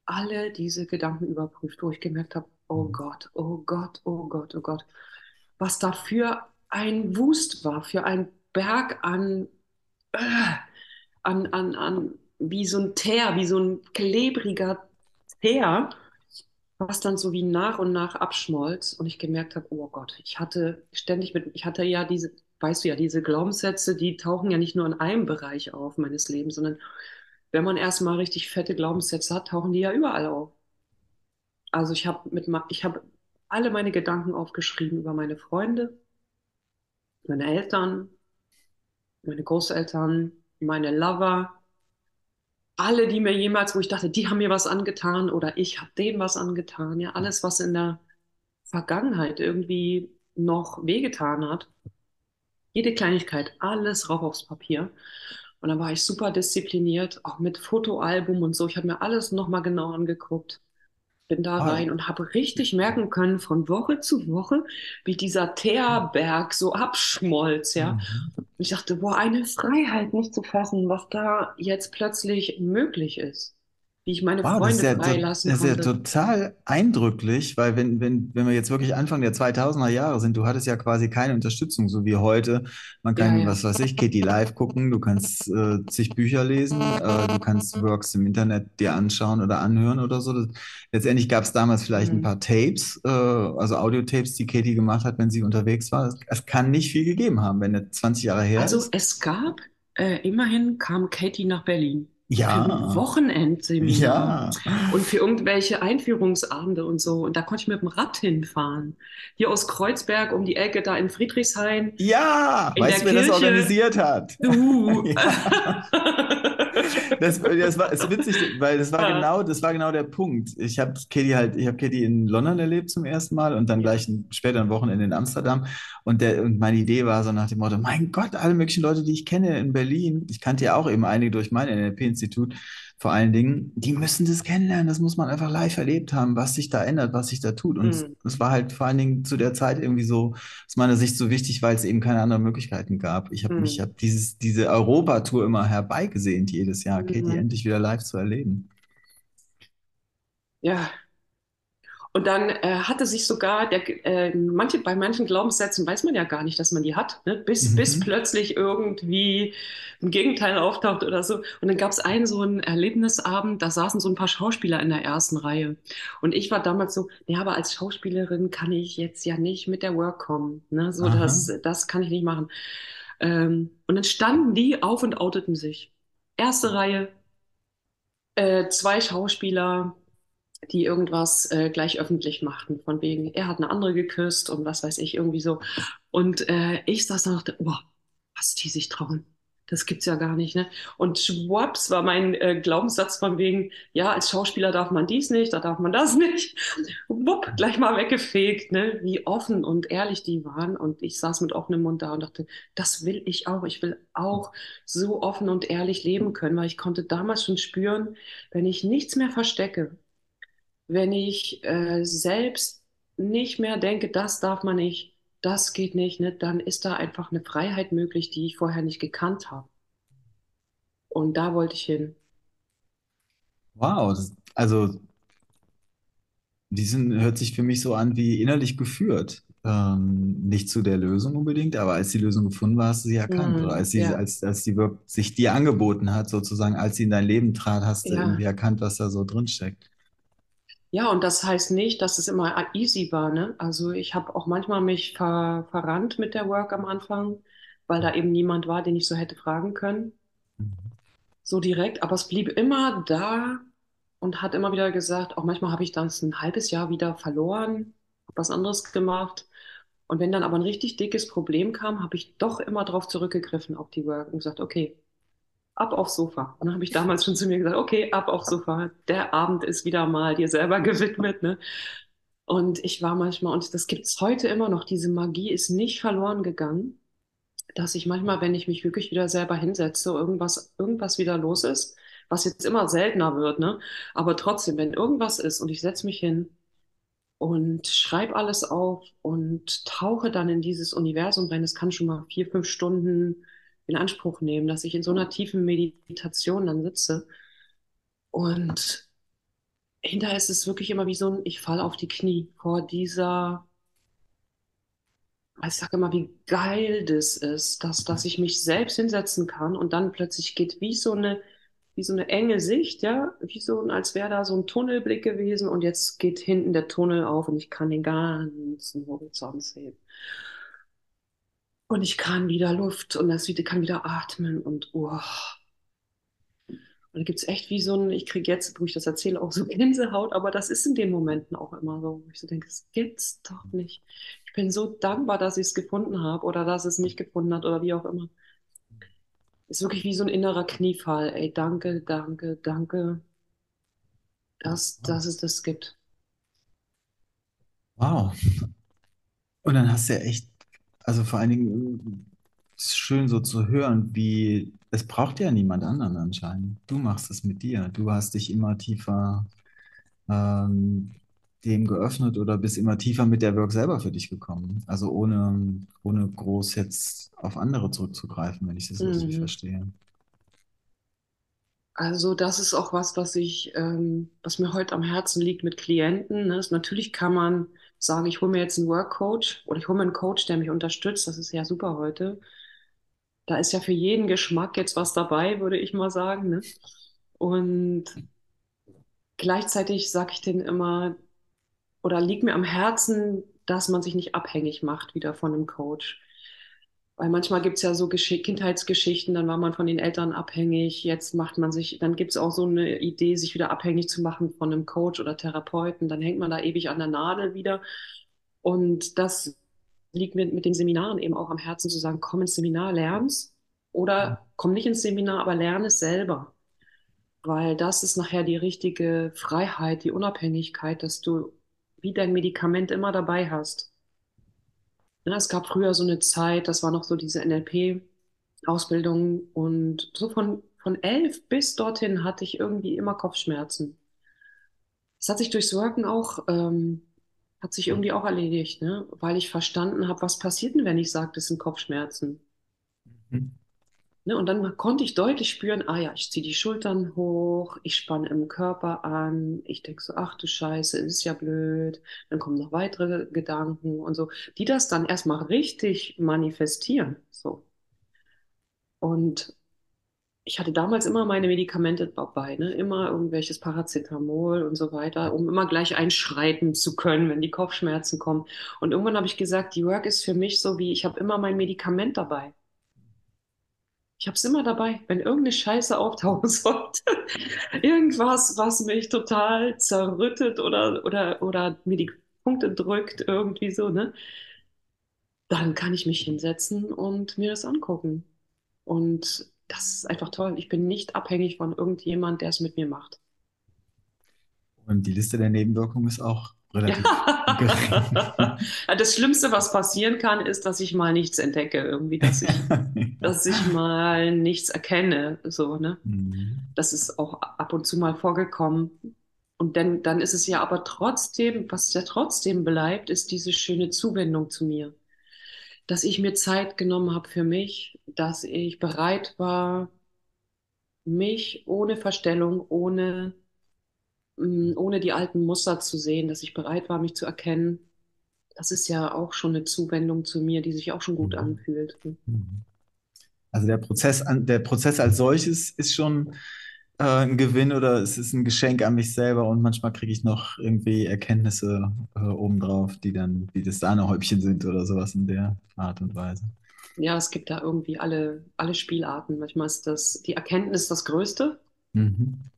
alle diese Gedanken überprüft, wo ich gemerkt habe, oh Mhm. Gott, oh Gott, oh Gott, oh Gott, was da für ein Wust war, für ein Berg an, äh, an, an, an, wie so ein Teer, wie so ein klebriger Teer, was dann so wie nach und nach abschmolz und ich gemerkt habe, oh Gott, ich hatte ständig mit, ich hatte ja diese, weißt du ja, diese Glaubenssätze, die tauchen ja nicht nur in einem Bereich auf meines Lebens, sondern wenn man erstmal richtig fette Glaubenssätze hat, tauchen die ja überall auf. Also ich habe mit, ich habe alle meine Gedanken aufgeschrieben über meine Freunde, meine Eltern, meine Großeltern, meine Lover, alle, die mir jemals, wo ich dachte, die haben mir was angetan oder ich habe denen was angetan, ja, alles, was in der Vergangenheit irgendwie noch wehgetan hat. Jede Kleinigkeit, alles rauf aufs Papier. Und dann war ich super diszipliniert, auch mit Fotoalbum und so. Ich habe mir alles nochmal genau angeguckt. Bin da Ah, rein und habe richtig merken können von Woche zu Woche, wie dieser Teerberg so abschmolz, ja. mhm. Und ich dachte, boah, eine Freiheit nicht zu fassen, was da jetzt plötzlich möglich ist. Wie ich meine Wow, das ist Freunde ja, freilassen das ist ja total eindrücklich, weil wenn, wenn, wenn wir jetzt wirklich Anfang der 2000er Jahre sind, du hattest ja quasi keine Unterstützung, so wie heute. Man Ja, kann, ja. was weiß ich, Kitty Live gucken, du kannst äh, zig Bücher lesen, äh, du kannst Works im Internet dir anschauen oder anhören oder so. Das, letztendlich gab es damals vielleicht ein Mhm. paar Tapes, äh, also Audiotapes, die Katie gemacht hat, wenn sie unterwegs war. Es, kann nicht viel gegeben haben, wenn das 20 Jahre her Also ist. es gab, äh, immerhin kam Katie nach Berlin für Ja, Wochenendseminar ja, und für irgendwelche Einführungsabende und so. Und da konnte ich mit dem Rad hinfahren. Hier aus Kreuzberg um die Ecke, da in Friedrichshain, ja, in weißt du, wer das Kirche. organisiert hat? Du. Ja. Das, das war ist witzig, weil das war Ja. genau, das war genau der Punkt. Ich habe Katie halt, ich habe Katie in London erlebt zum ersten Mal und dann gleich ein, später ein Wochenende in Amsterdam. Und der, und meine Idee war so nach dem Motto, mein Gott, alle möglichen Leute, die ich kenne in Berlin, ich kannte ja auch eben einige durch mein NLP-Institut, vor allen Dingen, die müssen das kennenlernen. Das muss man einfach live erlebt haben, was sich da ändert, was sich da tut. Und Hm. es war halt vor allen Dingen zu der Zeit irgendwie so aus meiner Sicht so wichtig, weil es eben keine anderen Möglichkeiten gab. Ich habe mich, Hm. habe dieses, diese Europatour immer herbeigesehnt jedes Jahr, Katie Hm. endlich wieder live zu erleben. Ja, Und dann äh, hatte sich sogar der, äh, manche, bei manchen Glaubenssätzen weiß man ja gar nicht, dass man die hat, ne? bis, bis Mhm. plötzlich irgendwie ein Gegenteil auftaucht oder so. Und dann gab es einen so einen Erlebnisabend, da saßen so ein paar Schauspieler in der ersten Reihe. Und ich war damals so, ja, aber als Schauspielerin kann ich jetzt ja nicht mit der Work kommen. Ne? So, Aha. das, das kann ich nicht machen. Ähm, und dann standen die auf und outeten sich. Erste Reihe, äh, zwei Schauspieler die irgendwas äh, gleich öffentlich machten, von wegen, er hat eine andere geküsst und was weiß ich, irgendwie so. Und äh, ich saß da und dachte, oh, was die sich trauen. Das gibt's ja gar nicht, ne? Und schwupps war mein äh, Glaubenssatz von wegen, ja, als Schauspieler darf man dies nicht, da darf man das nicht. Wupp, gleich mal weggefegt, ne? Wie offen und ehrlich die waren. Und ich saß mit offenem Mund da und dachte, das will ich auch. Ich will auch so offen und ehrlich leben können, weil ich konnte damals schon spüren, wenn ich nichts mehr verstecke, wenn ich äh, selbst nicht mehr denke, das darf man nicht, das geht nicht, ne, dann ist da einfach eine Freiheit möglich, die ich vorher nicht gekannt habe. Und da wollte ich hin. Wow. Das, also, die sind, hört sich für mich so an wie innerlich geführt. Ähm, nicht zu der Lösung unbedingt, aber als die Lösung gefunden war, hast du sie erkannt. Oder Hm, als sie, ja, als, als die sich dir angeboten hat, sozusagen, als sie in dein Leben trat, hast du irgendwie ja. erkannt, was da so drin steckt. Ja, und das heißt nicht, dass es immer easy war, ne? Also ich habe auch manchmal mich ver verrannt mit der Work am Anfang, weil da eben niemand war, den ich so hätte fragen können, Mhm. so direkt. Aber es blieb immer da und hat immer wieder gesagt, auch manchmal habe ich dann ein halbes Jahr wieder verloren, habe was anderes gemacht. Und wenn dann aber ein richtig dickes Problem kam, habe ich doch immer darauf zurückgegriffen, auf die Work und gesagt, okay, ab aufs Sofa. Und dann habe ich damals schon zu mir gesagt, okay, ab aufs Sofa. Der Abend ist wieder mal dir selber gewidmet, ne? Und ich war manchmal, und das gibt es heute immer noch, diese Magie ist nicht verloren gegangen, dass ich manchmal, wenn ich mich wirklich wieder selber hinsetze, irgendwas, irgendwas wieder los ist, was jetzt immer seltener wird, ne? Aber trotzdem, wenn irgendwas ist und ich setze mich hin und schreibe alles auf und tauche dann in dieses Universum rein. Das kann schon mal vier, fünf Stunden in Anspruch nehmen, dass ich in so einer tiefen Meditation dann sitze. Und hinterher ist es wirklich immer wie so ein, ich falle auf die Knie vor dieser, ich sage immer, wie geil das ist, dass, dass ich mich selbst hinsetzen kann und dann plötzlich geht wie so eine, wie so eine enge Sicht, ja, wie so, als wäre da so ein Tunnelblick gewesen und jetzt geht hinten der Tunnel auf und ich kann den ganzen Horizont sehen. Und ich kann wieder Luft und das wieder, kann wieder atmen und oh. Und da gibt es echt wie so ein, ich kriege jetzt, wo ich das erzähle, auch so Gänsehaut, aber das ist in den Momenten auch immer so, wo ich so denke, das gibt's doch nicht. Ich bin so dankbar, dass ich es gefunden habe oder dass es mich gefunden hat oder wie auch immer. Ist wirklich wie so ein innerer Kniefall. Ey, danke, danke, danke, dass, dass es das gibt. Wow. Und dann hast du ja echt, also vor allen Dingen äh, ist schön so zu hören, wie es braucht ja niemand anderen anscheinend. Du machst es mit dir. Du hast dich immer tiefer ähm, dem geöffnet oder bist immer tiefer mit der Work selber für dich gekommen. Also ohne, ohne groß jetzt auf andere zurückzugreifen, wenn ich das richtig Mhm. verstehe. Also das ist auch was, was ich, ähm, was mir heute am Herzen liegt mit Klienten. Ne? Ist, natürlich kann man sagen, ich hole mir jetzt einen Workcoach oder ich hole mir einen Coach, der mich unterstützt. Das ist ja super heute. Da ist ja für jeden Geschmack jetzt was dabei, würde ich mal sagen. Ne? Und gleichzeitig sage ich denen immer, oder liegt mir am Herzen, dass man sich nicht abhängig macht wieder von einem Coach. Weil manchmal gibt es ja so Gesch Kindheitsgeschichten, dann war man von den Eltern abhängig, jetzt macht man sich, dann gibt es auch so eine Idee, sich wieder abhängig zu machen von einem Coach oder Therapeuten, dann hängt man da ewig an der Nadel wieder. Und das liegt mir mit den Seminaren eben auch am Herzen zu sagen, komm ins Seminar, lern's oder komm nicht ins Seminar, aber lerne es selber. Weil das ist nachher die richtige Freiheit, die Unabhängigkeit, dass du wie dein Medikament immer dabei hast. Ja, es gab früher so eine Zeit, das war noch so diese NLP-Ausbildung und so von, von elf bis dorthin hatte ich irgendwie immer Kopfschmerzen. Das hat sich durchs Worken auch, ähm, hat sich irgendwie auch erledigt, ne? Weil ich verstanden habe, was passiert denn, wenn ich sage, das sind Kopfschmerzen. Mhm. Ne? Und dann konnte ich deutlich spüren, ah ja, ich ziehe die Schultern hoch, ich spanne im Körper an, ich denke so, ach du Scheiße, ist ja blöd. Dann kommen noch weitere Gedanken und so, die das dann erstmal richtig manifestieren. So. Und ich hatte damals immer meine Medikamente dabei, ne? Immer irgendwelches Paracetamol und so weiter, um immer gleich einschreiten zu können, wenn die Kopfschmerzen kommen. Und irgendwann habe ich gesagt, die Work ist für mich so wie, ich habe immer mein Medikament dabei. Ich habe es immer dabei, wenn irgendeine Scheiße auftauchen sollte. Irgendwas, was mich total zerrüttet oder, oder, oder mir die Punkte drückt, irgendwie so, ne? Dann kann ich mich hinsetzen und mir das angucken. Und das ist einfach toll. Ich bin nicht abhängig von irgendjemand, der es mit mir macht. Und die Liste der Nebenwirkungen ist auch relativ Ja. gering. Das Schlimmste, was passieren kann, ist, dass ich mal nichts entdecke, irgendwie, dass ich, dass ich mal nichts erkenne, so, ne? Mhm. Das ist auch ab und zu mal vorgekommen. Und dann, dann ist es ja aber trotzdem, was ja trotzdem bleibt, ist diese schöne Zuwendung zu mir. Dass ich mir Zeit genommen habe für mich, dass ich bereit war, mich ohne Verstellung, ohne, ohne die alten Muster zu sehen, dass ich bereit war, mich zu erkennen. Das ist ja auch schon eine Zuwendung zu mir, die sich auch schon gut Mhm. anfühlt. Mhm. Also der Prozess, der Prozess als solches ist schon äh, ein Gewinn oder es ist ein Geschenk an mich selber und manchmal kriege ich noch irgendwie Erkenntnisse äh, obendrauf, die dann wie das Sahnehäubchen sind oder sowas in der Art und Weise. Ja, es gibt da irgendwie alle, alle Spielarten. Manchmal ist das die Erkenntnis das Größte. Mhm.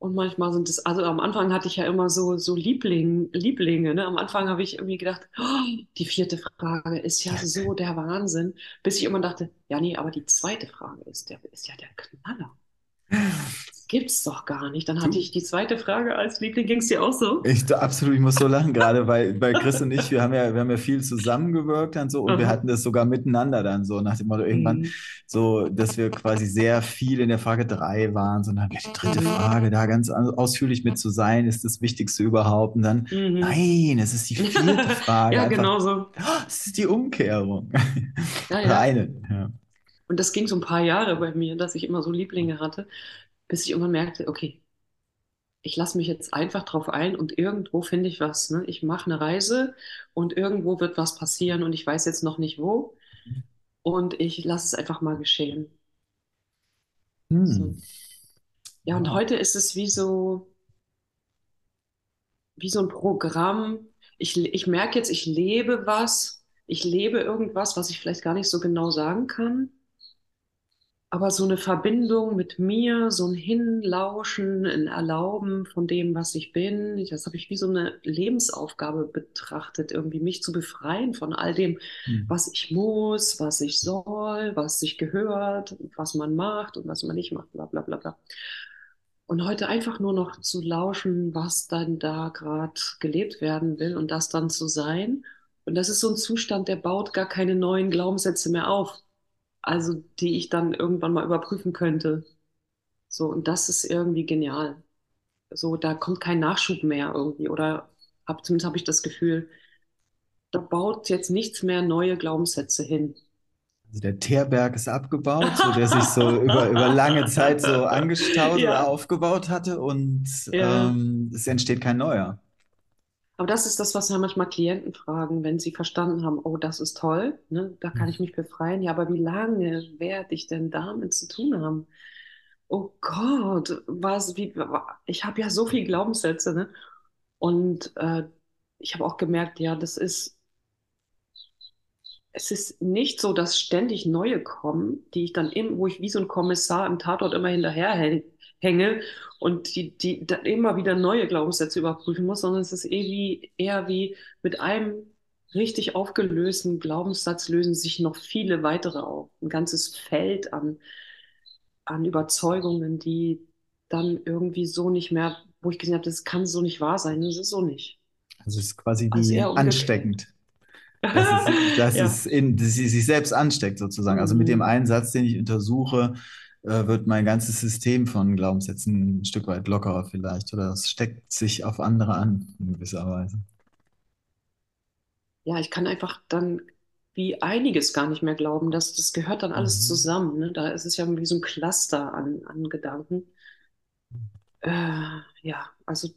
Und manchmal sind es, also am Anfang hatte ich ja immer so, so Liebling, Lieblinge, ne? Am Anfang habe ich irgendwie gedacht, oh, die vierte Frage ist ja so der Wahnsinn, bis ich immer dachte, ja, nee, aber die zweite Frage ist, der, ist ja der Knaller. Gibt's doch gar nicht. Dann hatte ich die zweite Frage als Liebling. Ging es dir auch so? Ich, absolut, ich muss so lachen, gerade weil, weil Chris und ich, wir haben ja, wir haben ja viel zusammengewirkt und so und wir Aha. hatten das sogar miteinander dann so nach dem Motto irgendwann Mhm. so, dass wir quasi sehr viel in der Frage drei waren, so dann ja, die dritte Mhm. Frage, da ganz au- ausführlich mit zu sein, ist das Wichtigste überhaupt und dann, Mhm. nein, es ist die vierte Frage, Ja, einfach, genau so. ah, es ist die Umkehrung. Ja, Oder ja. eine, ja. Und das ging so ein paar Jahre bei mir, dass ich immer so Lieblinge hatte, bis ich irgendwann merkte, okay, ich lasse mich jetzt einfach drauf ein und irgendwo finde ich was. Ne? Ich mache eine Reise und irgendwo wird was passieren und ich weiß jetzt noch nicht wo und ich lasse es einfach mal geschehen. Hm. So. Ja, und Wow. heute ist es wie so, wie so ein Programm. Ich, ich merke jetzt, ich lebe was, ich lebe irgendwas, was ich vielleicht gar nicht so genau sagen kann. Aber so eine Verbindung mit mir, so ein Hinlauschen, ein Erlauben von dem, was ich bin, das habe ich wie so eine Lebensaufgabe betrachtet, irgendwie mich zu befreien von all dem, Hm. was ich muss, was ich soll, was sich gehört, was man macht und was man nicht macht, bla bla bla bla. Und heute einfach nur noch zu lauschen, was dann da gerade gelebt werden will und das dann zu sein. Und das ist so ein Zustand, der baut gar keine neuen Glaubenssätze mehr auf. Also die ich dann irgendwann mal überprüfen könnte. So, und das ist irgendwie genial. So, da kommt kein Nachschub mehr irgendwie. Oder hab, zumindest habe ich das Gefühl, da baut jetzt nichts mehr neue Glaubenssätze hin. Also der Teerberg ist abgebaut, so der sich so über, über lange Zeit so angestaut ja. oder aufgebaut hatte und ja. ähm, es entsteht kein neuer. Aber das ist das, was ja manchmal Klienten fragen, wenn sie verstanden haben, oh, das ist toll, ne? da kann hm. ich mich befreien. Ja, aber wie lange werde ich denn damit zu tun haben? Oh Gott, was, wie, ich habe ja so viele Glaubenssätze, ne? Und äh, ich habe auch gemerkt, ja, das ist es ist nicht so, dass ständig neue kommen, die ich dann eben, wo ich wie so ein Kommissar im Tatort immer hinterher hänge und die, die immer wieder neue Glaubenssätze überprüfen muss, sondern es ist eher wie, eher wie mit einem richtig aufgelösten Glaubenssatz lösen sich noch viele weitere auf. Ein ganzes Feld an, an Überzeugungen, die dann irgendwie so nicht mehr, wo ich gesehen habe, das kann so nicht wahr sein. Das ist so nicht. Also es ist quasi also wie ansteckend. Dass, es, dass, ja. es in, dass sie sich selbst ansteckt, sozusagen. Also mit dem mhm. einen Satz, den ich untersuche, wird mein ganzes System von Glaubenssätzen ein Stück weit lockerer vielleicht. Oder es steckt sich auf andere an, in gewisser Weise. Ja, ich kann einfach dann wie einiges gar nicht mehr glauben. Das, das gehört dann alles mhm. zusammen. Ne? Da ist es ja wie so ein Cluster an, an Gedanken. Äh, ja, also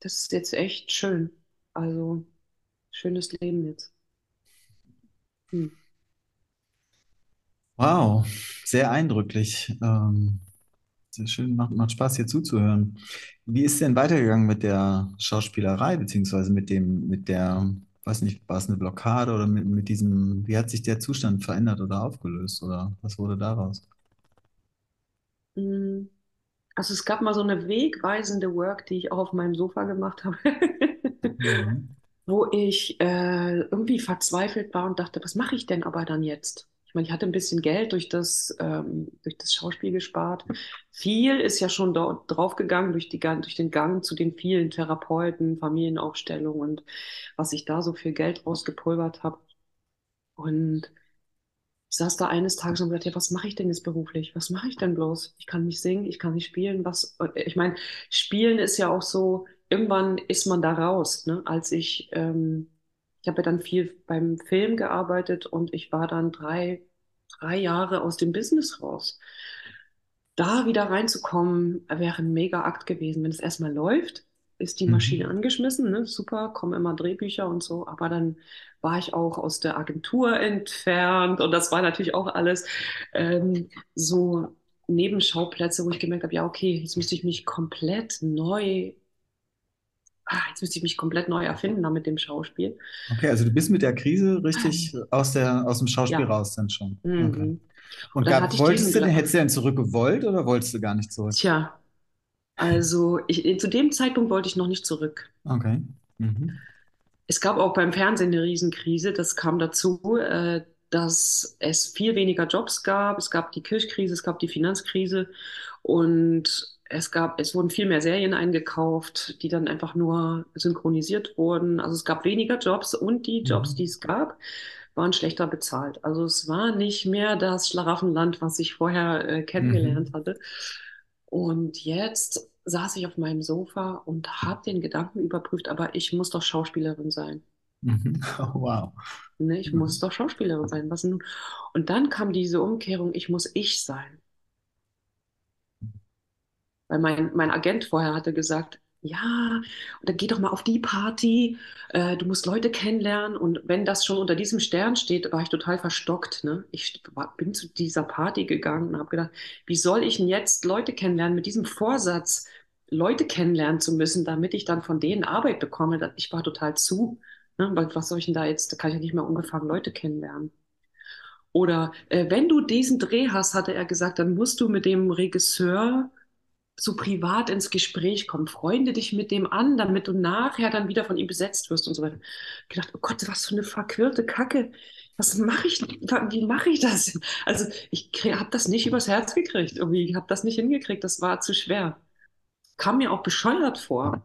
das ist jetzt echt schön. Also schönes Leben jetzt. Hm. Wow, sehr eindrücklich. Ähm, sehr schön, macht, macht Spaß hier zuzuhören. Wie ist denn weitergegangen mit der Schauspielerei, beziehungsweise mit dem, mit der, weiß nicht, war es eine Blockade oder mit, mit diesem, wie hat sich der Zustand verändert oder aufgelöst oder was wurde daraus? Hm. Also es gab mal so eine wegweisende Work, die ich auch auf meinem Sofa gemacht habe. Mhm wo ich äh, irgendwie verzweifelt war und dachte, was mache ich denn aber dann jetzt? Ich meine, ich hatte ein bisschen Geld durch das, ähm, durch das Schauspiel gespart. Viel ist ja schon dort draufgegangen durch, die, durch den Gang zu den vielen Therapeuten, Familienaufstellungen und was ich da so viel Geld rausgepulvert habe. Und ich saß da eines Tages und dachte, ja, was mache ich denn jetzt beruflich? Was mache ich denn bloß? Ich kann nicht singen, ich kann nicht spielen. Was? Ich meine, Spielen ist ja auch so, irgendwann ist man da raus. Ne? Als ich, ähm, ich habe ja dann viel beim Film gearbeitet und ich war dann drei, drei Jahre aus dem Business raus. Da wieder reinzukommen, wäre ein mega Akt gewesen. Wenn es erstmal läuft, ist die Maschine mhm. angeschmissen, ne? super, kommen immer Drehbücher und so, aber dann war ich auch aus der Agentur entfernt und das war natürlich auch alles ähm, so Nebenschauplätze, wo ich gemerkt habe, ja, okay, jetzt müsste ich mich komplett neu ah, jetzt müsste ich mich komplett neu erfinden da mit dem Schauspiel. Okay, also du bist mit der Krise richtig aus, der, aus dem Schauspiel ja. raus dann schon. Mhm. Okay. Und, gab, wolltest du denn, hättest du denn zurück gewollt oder wolltest du gar nicht zurück? Tja, also ich, zu dem Zeitpunkt wollte ich noch nicht zurück. Okay. Mhm. Es gab auch beim Fernsehen eine Riesenkrise. Das kam dazu, äh, dass es viel weniger Jobs gab. Es gab die Kirchkrise, es gab die Finanzkrise und es gab, es wurden viel mehr Serien eingekauft, die dann einfach nur synchronisiert wurden. Also es gab weniger Jobs und die Jobs, mhm. die es gab, waren schlechter bezahlt. Also es war nicht mehr das Schlaraffenland, was ich vorher äh, kennengelernt mhm. hatte. Und jetzt saß ich auf meinem Sofa und habe den Gedanken überprüft, aber ich muss doch Schauspielerin sein. Mhm. Oh, wow. Ne, ich mhm. muss doch Schauspielerin sein. Was nun? Und dann kam diese Umkehrung, ich muss ich sein. Weil mein, mein Agent vorher hatte gesagt, ja, oder geh doch mal auf die Party, äh, du musst Leute kennenlernen. Und wenn das schon unter diesem Stern steht, war ich total verstockt. Ne? Ich war, bin zu dieser Party gegangen und habe gedacht, wie soll ich denn jetzt Leute kennenlernen mit diesem Vorsatz, Leute kennenlernen zu müssen, damit ich dann von denen Arbeit bekomme. Ich war total zu. Ne? Was soll ich denn da jetzt? Da kann ich ja nicht mehr ungefangen Leute kennenlernen. Oder äh, wenn du diesen Dreh hast, hatte er gesagt, dann musst du mit dem Regisseur so privat ins Gespräch kommen. Freunde dich mit dem an, damit du nachher dann wieder von ihm besetzt wirst und so weiter. Ich gedacht, oh Gott, was für eine verquirlte Kacke. Was mache ich? Wie mache ich das? Also ich habe das nicht übers Herz gekriegt. Irgendwie, ich habe das nicht hingekriegt. Das war zu schwer. Kam mir auch bescheuert vor.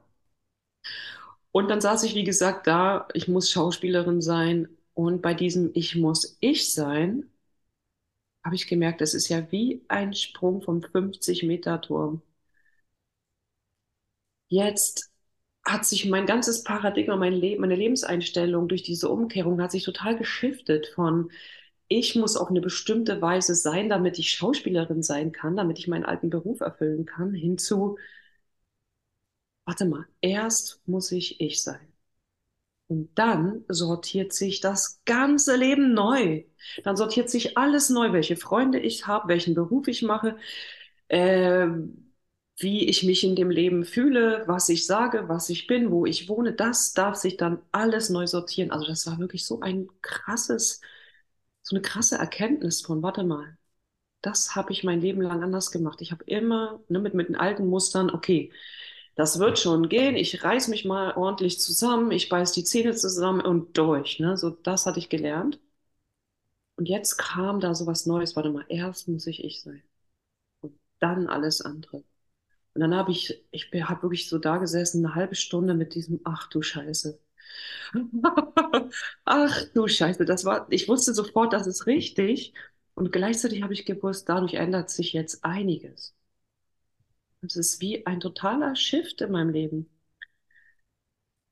Und dann saß ich, wie gesagt, da. Ich muss Schauspielerin sein. Und bei diesem Ich muss ich sein habe ich gemerkt, das ist ja wie ein Sprung vom 50-Meter-Turm. Jetzt hat sich mein ganzes Paradigma, mein Leben, meine Lebenseinstellung durch diese Umkehrung hat sich total geschiftet von ich muss auf eine bestimmte Weise sein, damit ich Schauspielerin sein kann, damit ich meinen alten Beruf erfüllen kann, hinzu, warte mal, erst muss ich ich sein. Und dann sortiert sich das ganze Leben neu. Dann sortiert sich alles neu, welche Freunde ich habe, welchen Beruf ich mache, äh, wie ich mich in dem Leben fühle, was ich sage, was ich bin, wo ich wohne. Das darf sich dann alles neu sortieren. Also das war wirklich so ein krasses, so eine krasse Erkenntnis von, warte mal, das habe ich mein Leben lang anders gemacht. Ich habe immer ne, mit, mit den alten Mustern, okay, das wird schon gehen, ich reiß mich mal ordentlich zusammen, ich beiß die Zähne zusammen und durch. Ne? So, das hatte ich gelernt. Und jetzt kam da so was Neues. Warte mal, erst muss ich ich sein. Und dann alles andere. Und dann habe ich, ich habe wirklich so da gesessen, eine halbe Stunde mit diesem, ach du Scheiße. ach du Scheiße, das war, ich wusste sofort, das ist richtig. Und gleichzeitig habe ich gewusst, dadurch ändert sich jetzt einiges. Es ist wie ein totaler Shift in meinem Leben.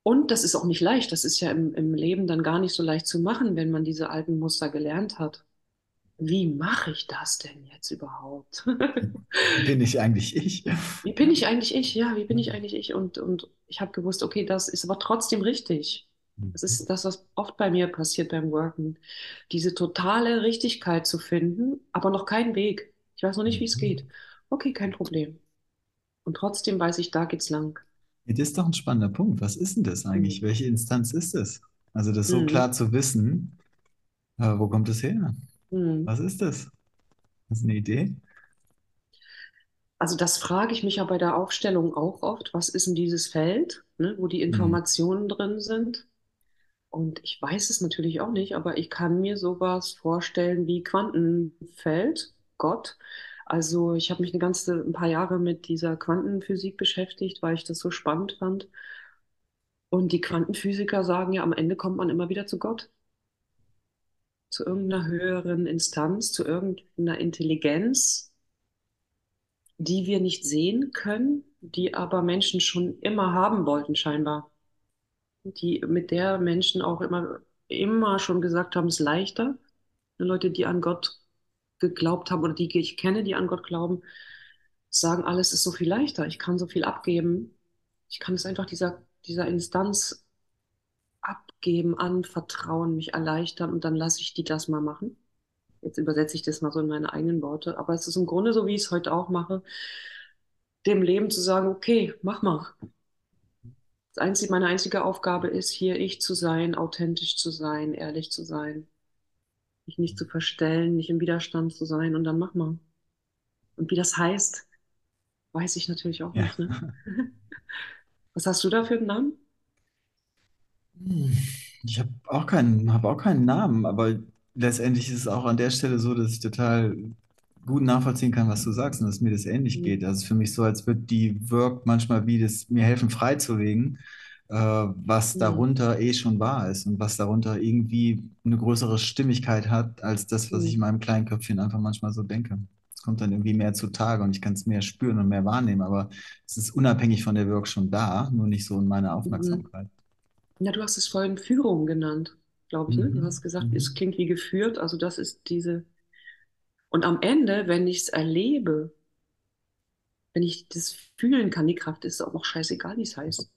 Und das ist auch nicht leicht. Das ist ja im, im Leben dann gar nicht so leicht zu machen, wenn man diese alten Muster gelernt hat. Wie mache ich das denn jetzt überhaupt? bin ich eigentlich ich? Wie bin ich eigentlich ich? Ja, wie bin ich eigentlich ich? Und, und ich habe gewusst, okay, das ist aber trotzdem richtig. Das ist das, was oft bei mir passiert beim Worken. Diese totale Richtigkeit zu finden, aber noch keinen Weg. Ich weiß noch nicht, wie es geht. Okay, kein Problem. Und trotzdem weiß ich, da geht's lang. Das ist doch ein spannender Punkt. Was ist denn das eigentlich? Mhm. Welche Instanz ist es? Also das so mhm. klar zu wissen, äh, wo kommt es her? Mhm. Was ist das? Hast du eine Idee? Also das frage ich mich ja bei der Aufstellung auch oft. Was ist denn dieses Feld, ne, wo die mhm. Informationen drin sind? Und ich weiß es natürlich auch nicht, aber ich kann mir sowas vorstellen wie Quantenfeld, Gott, also ich habe mich eine ganze, ein paar Jahre mit dieser Quantenphysik beschäftigt, weil ich das so spannend fand. Und die Quantenphysiker sagen ja, am Ende kommt man immer wieder zu Gott. Zu irgendeiner höheren Instanz, zu irgendeiner Intelligenz, die wir nicht sehen können, die aber Menschen schon immer haben wollten, scheinbar. Die, mit der Menschen auch immer, immer schon gesagt haben, es ist leichter. Leute, die an Gott geglaubt haben oder die ich kenne, die an Gott glauben, sagen, alles ist so viel leichter. Ich kann so viel abgeben. Ich kann es einfach dieser, dieser Instanz abgeben, anvertrauen, mich erleichtern und dann lasse ich die das mal machen. Jetzt übersetze ich das mal so in meine eigenen Worte. Aber es ist im Grunde so, wie ich es heute auch mache, dem Leben zu sagen, okay, mach mal. Das einzige, meine einzige Aufgabe ist, hier ich zu sein, authentisch zu sein, ehrlich zu sein mich nicht zu verstellen, nicht im Widerstand zu sein und dann mach mal. Und wie das heißt, weiß ich natürlich auch ja. nicht. Ne? Was hast du da für einen Namen? Hm, ich habe auch keinen, habe auch keinen Namen, aber letztendlich ist es auch an der Stelle so, dass ich total gut nachvollziehen kann, was du sagst und dass mir das ähnlich mhm. geht. Also es ist für mich so, als würde die Work manchmal wie das mir helfen freizulegen äh, was mhm. darunter eh schon wahr ist und was darunter irgendwie eine größere Stimmigkeit hat, als das, was ich in mhm. meinem kleinen Köpfchen einfach manchmal so denke. Es kommt dann irgendwie mehr zutage und ich kann es mehr spüren und mehr wahrnehmen, aber es ist unabhängig von der Work schon da, nur nicht so in meiner Aufmerksamkeit. Ja, du hast es vorhin Führung genannt, glaube ich. Ne? Du hast gesagt, mhm. es klingt wie geführt, also das ist diese. Und am Ende, wenn ich es erlebe, wenn ich das fühlen kann, die Kraft ist auch noch scheißegal, wie es heißt.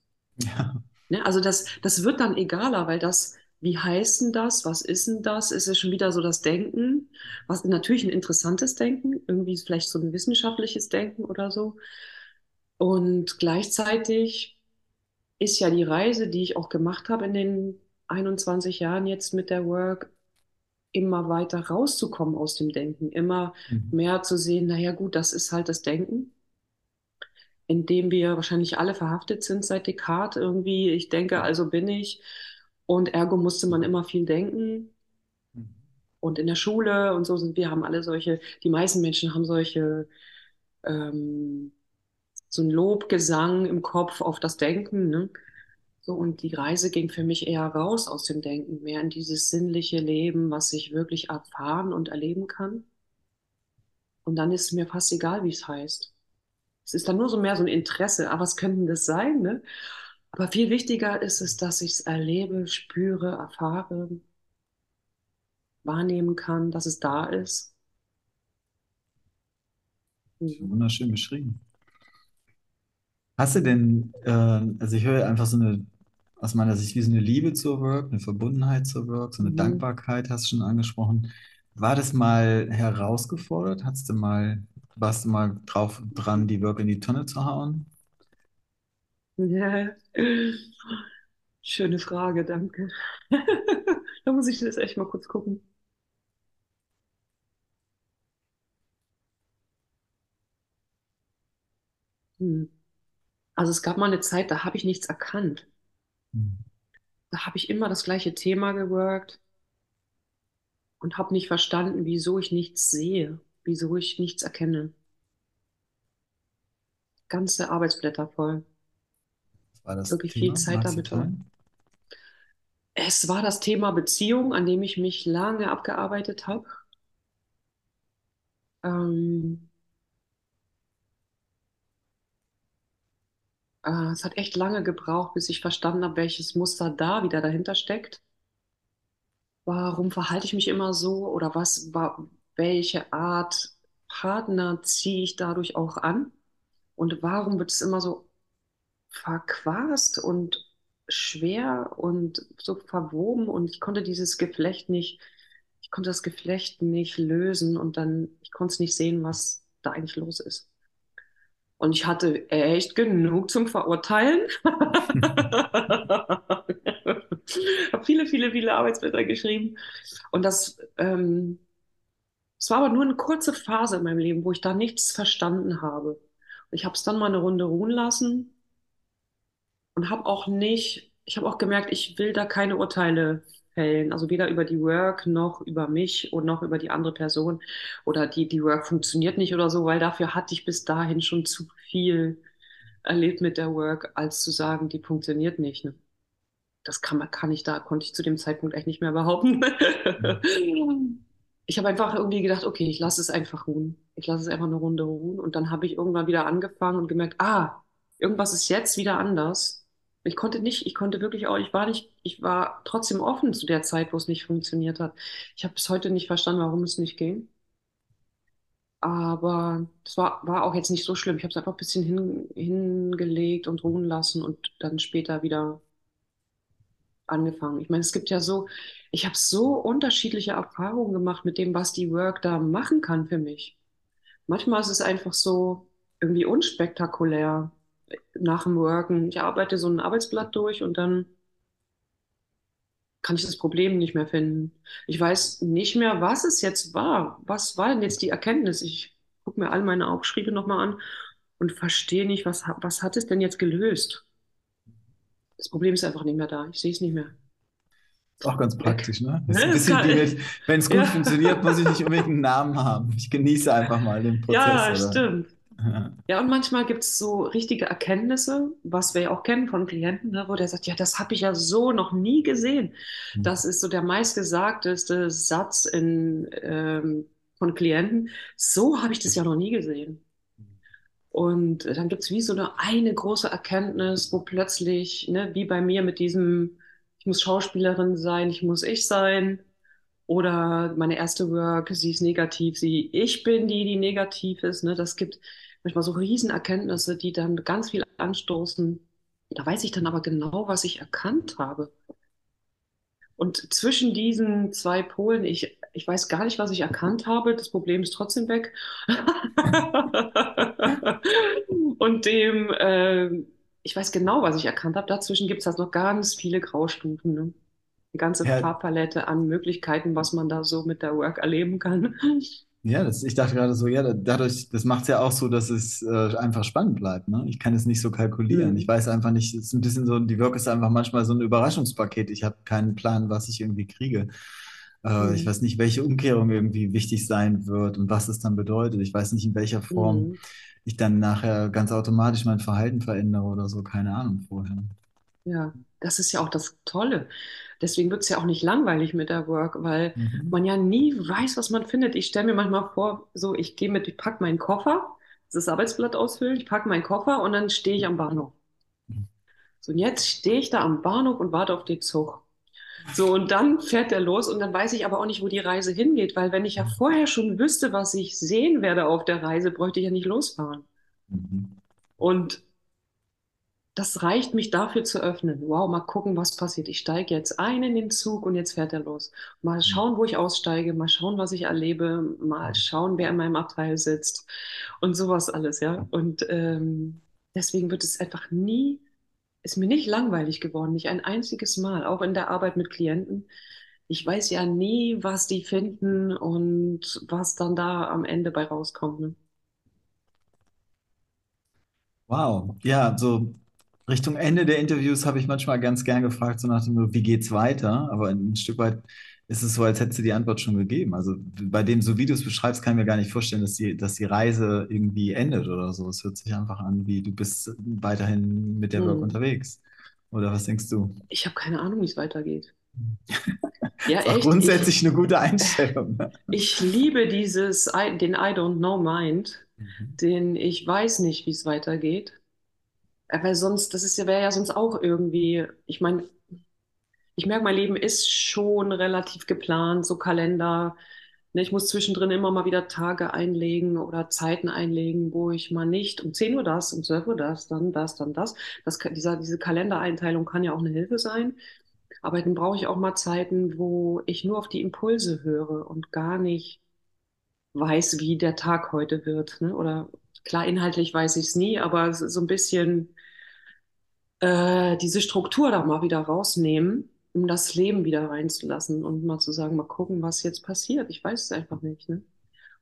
Ja. Ne? Also das, das wird dann egaler, weil das, wie heißt denn das? Was ist denn das? Ist es schon wieder so das Denken? Was natürlich ein interessantes Denken, irgendwie vielleicht so ein wissenschaftliches Denken oder so. Und gleichzeitig ist ja die Reise, die ich auch gemacht habe in den 21 Jahren jetzt mit der Work, immer weiter rauszukommen aus dem Denken, immer mhm. mehr zu sehen, naja gut, das ist halt das Denken in dem wir wahrscheinlich alle verhaftet sind seit Descartes irgendwie. Ich denke, also bin ich. Und ergo musste man immer viel denken. Mhm. Und in der Schule und so sind wir, haben alle solche, die meisten Menschen haben solche, ähm, so ein Lobgesang im Kopf auf das Denken. Ne? So, und die Reise ging für mich eher raus aus dem Denken, mehr in dieses sinnliche Leben, was ich wirklich erfahren und erleben kann. Und dann ist es mir fast egal, wie es heißt. Es ist dann nur so mehr so ein Interesse. Aber was könnte das sein? Ne? Aber viel wichtiger ist es, dass ich es erlebe, spüre, erfahre, wahrnehmen kann, dass es da ist. Wunderschön beschrieben. Hast du denn, äh, also ich höre einfach so eine, aus meiner Sicht, wie so eine Liebe zur Work, eine Verbundenheit zur Work, so eine Mhm. Dankbarkeit, hast du schon angesprochen. War das mal herausgefordert? Hast du mal, warst du mal drauf dran, die Work in die Tonne zu hauen? Ja. Schöne Frage, danke. Da muss ich das echt mal kurz gucken. Hm. Also es gab mal eine Zeit, da habe ich nichts erkannt. Hm. Da habe ich immer das gleiche Thema geworkt und habe nicht verstanden, wieso ich nichts sehe, wieso ich nichts erkenne. Ganze Arbeitsblätter voll. War das Wirklich viel Thema? Zeit Magst du damit war. Es war das Thema Beziehung, an dem ich mich lange abgearbeitet habe. Ähm, äh, es hat echt lange gebraucht, bis ich verstanden habe, welches Muster da wieder dahinter steckt. Warum verhalte ich mich immer so oder was, wa- welche Art Partner ziehe ich dadurch auch an? Und warum wird es immer so verquast und schwer und so verwoben und ich konnte dieses Geflecht nicht, ich konnte das Geflecht nicht lösen und dann, ich konnte es nicht sehen, was da eigentlich los ist. Und ich hatte echt genug zum Verurteilen. Habe viele, viele, viele Arbeitsblätter geschrieben. Und das, ähm, es war aber nur eine kurze Phase in meinem Leben, wo ich da nichts verstanden habe. Ich habe es dann mal eine Runde ruhen lassen und habe auch nicht, ich habe auch gemerkt, ich will da keine Urteile fällen, also weder über die Work noch über mich und noch über die andere Person oder die, die Work funktioniert nicht oder so, weil dafür hatte ich bis dahin schon zu viel erlebt mit der Work, als zu sagen, die funktioniert nicht. Ne? Das kann man, kann ich da, konnte ich zu dem Zeitpunkt echt nicht mehr behaupten. Ich habe einfach irgendwie gedacht, okay, ich lasse es einfach ruhen. Ich lasse es einfach eine Runde ruhen. Und dann habe ich irgendwann wieder angefangen und gemerkt, ah, irgendwas ist jetzt wieder anders. Ich konnte nicht, ich konnte wirklich auch, ich war nicht, ich war trotzdem offen zu der Zeit, wo es nicht funktioniert hat. Ich habe bis heute nicht verstanden, warum es nicht ging. Aber es war, war auch jetzt nicht so schlimm. Ich habe es einfach ein bisschen hin, hingelegt und ruhen lassen und dann später wieder angefangen. Ich meine, es gibt ja so, ich habe so unterschiedliche Erfahrungen gemacht mit dem, was die Work da machen kann für mich. Manchmal ist es einfach so irgendwie unspektakulär nach dem Worken. Ich arbeite so ein Arbeitsblatt durch und dann kann ich das Problem nicht mehr finden. Ich weiß nicht mehr, was es jetzt war. Was war denn jetzt die Erkenntnis? Ich gucke mir all meine Aufschriebe nochmal an und verstehe nicht, was, was hat es denn jetzt gelöst? Das Problem ist einfach nicht mehr da. Ich sehe es nicht mehr. Ist auch ganz praktisch, ne? Das ist ein Ne, das bisschen kann, wie mit, wenn es gut ja. funktioniert, muss ich nicht unbedingt einen Namen haben. Ich genieße einfach mal den Prozess, Ja, oder? Ja. Ja, und manchmal gibt es so richtige Erkenntnisse, was wir ja auch kennen von Klienten, ne, wo der sagt, ja, das habe ich ja so noch nie gesehen. Das ist so der meistgesagteste Satz in, ähm, von Klienten. So habe ich das ja noch nie gesehen. Und dann gibt es wie so eine, eine große Erkenntnis, wo plötzlich, ne, wie bei mir mit diesem, ich muss Schauspielerin sein, ich muss ich sein. Oder meine erste Work, sie ist negativ, sie, ich bin die, die negativ ist. Ne? Das gibt manchmal so Riesenerkenntnisse, die dann ganz viel anstoßen. Da weiß ich dann aber genau, was ich erkannt habe. Und zwischen diesen zwei Polen, ich, ich weiß gar nicht, was ich erkannt habe. Das Problem ist trotzdem weg. Und dem, äh, ich weiß genau, was ich erkannt habe. Dazwischen gibt es halt noch ganz viele Graustufen. Ne? Eine ganze Ja, Farbpalette an Möglichkeiten, was man da so mit der Work erleben kann. Ja das, ich dachte gerade so, ja, da- dadurch, das macht es ja auch so, dass es äh, einfach spannend bleibt, ne? Ich kann es nicht so kalkulieren. Ich Hm. weiß einfach nicht, es ist ein bisschen so, die Work ist einfach manchmal so ein Überraschungspaket. Ich habe keinen Plan, was ich irgendwie kriege. Äh, ich Hm. weiß nicht, welche Umkehrung irgendwie wichtig sein wird und was es dann bedeutet. Ich weiß nicht, in welcher Form Hm. ich dann nachher ganz automatisch mein Verhalten verändere oder so. Keine Ahnung vorher. Ja. das ist ja auch das Tolle. Deswegen wird es ja auch nicht langweilig mit der Work, weil mhm. man ja nie weiß, was man findet. Ich stelle mir manchmal vor, so ich gehe mit, ich packe meinen Koffer, das Arbeitsblatt ausfüllen, ich packe meinen Koffer und dann stehe ich am Bahnhof. Mhm. So, und jetzt stehe ich da am Bahnhof und warte auf den Zug. So, und dann fährt der los und dann weiß ich aber auch nicht, wo die Reise hingeht, weil wenn ich ja vorher schon wüsste, was ich sehen werde auf der Reise, bräuchte ich ja nicht losfahren. Mhm. Und das reicht, mich dafür zu öffnen. Wow, mal gucken, was passiert. Ich steige jetzt ein in den Zug und jetzt fährt er los. Mal mhm. schauen, wo ich aussteige, mal schauen, was ich erlebe, mal mhm. schauen, wer in meinem Abteil sitzt und sowas alles, ja. Und ähm, deswegen wird es einfach nie, ist mir nicht langweilig geworden, nicht ein einziges Mal, auch in der Arbeit mit Klienten. Ich weiß ja nie, was die finden und was dann da am Ende bei rauskommt. Ne? Wow, ja, so Richtung Ende der Interviews habe ich manchmal ganz gern gefragt, so nach dem, wie geht's weiter? Aber ein Stück weit ist es so, als hättest du die Antwort schon gegeben. Also bei dem, so wie du es beschreibst, kann ich mir gar nicht vorstellen, dass die, dass die Reise irgendwie endet oder so. Es hört sich einfach an, wie du bist weiterhin mit der hm. Work unterwegs. Oder was denkst du? Ich habe keine Ahnung, wie es weitergeht. ja, echt. Grundsätzlich ich, eine gute Einstellung. Ne? Ich liebe dieses, den I don't know mind, mhm. den ich weiß nicht, wie es weitergeht. Weil sonst, das ist ja, wäre ja sonst auch irgendwie, ich meine, ich merke, mein Leben ist schon relativ geplant, so Kalender. Ne, ich muss zwischendrin immer mal wieder Tage einlegen oder Zeiten einlegen, wo ich mal nicht um 10 Uhr das, um 12 Uhr das, dann das, dann das. das dieser, diese Kalendereinteilung kann ja auch eine Hilfe sein. Aber dann brauche ich auch mal Zeiten, wo ich nur auf die Impulse höre und gar nicht weiß, wie der Tag heute wird. Ne? Oder klar, inhaltlich weiß ich es nie, aber so ein bisschen äh, diese Struktur da mal wieder rausnehmen, um das Leben wieder reinzulassen und mal zu sagen, mal gucken, was jetzt passiert. Ich weiß es einfach nicht. Ne?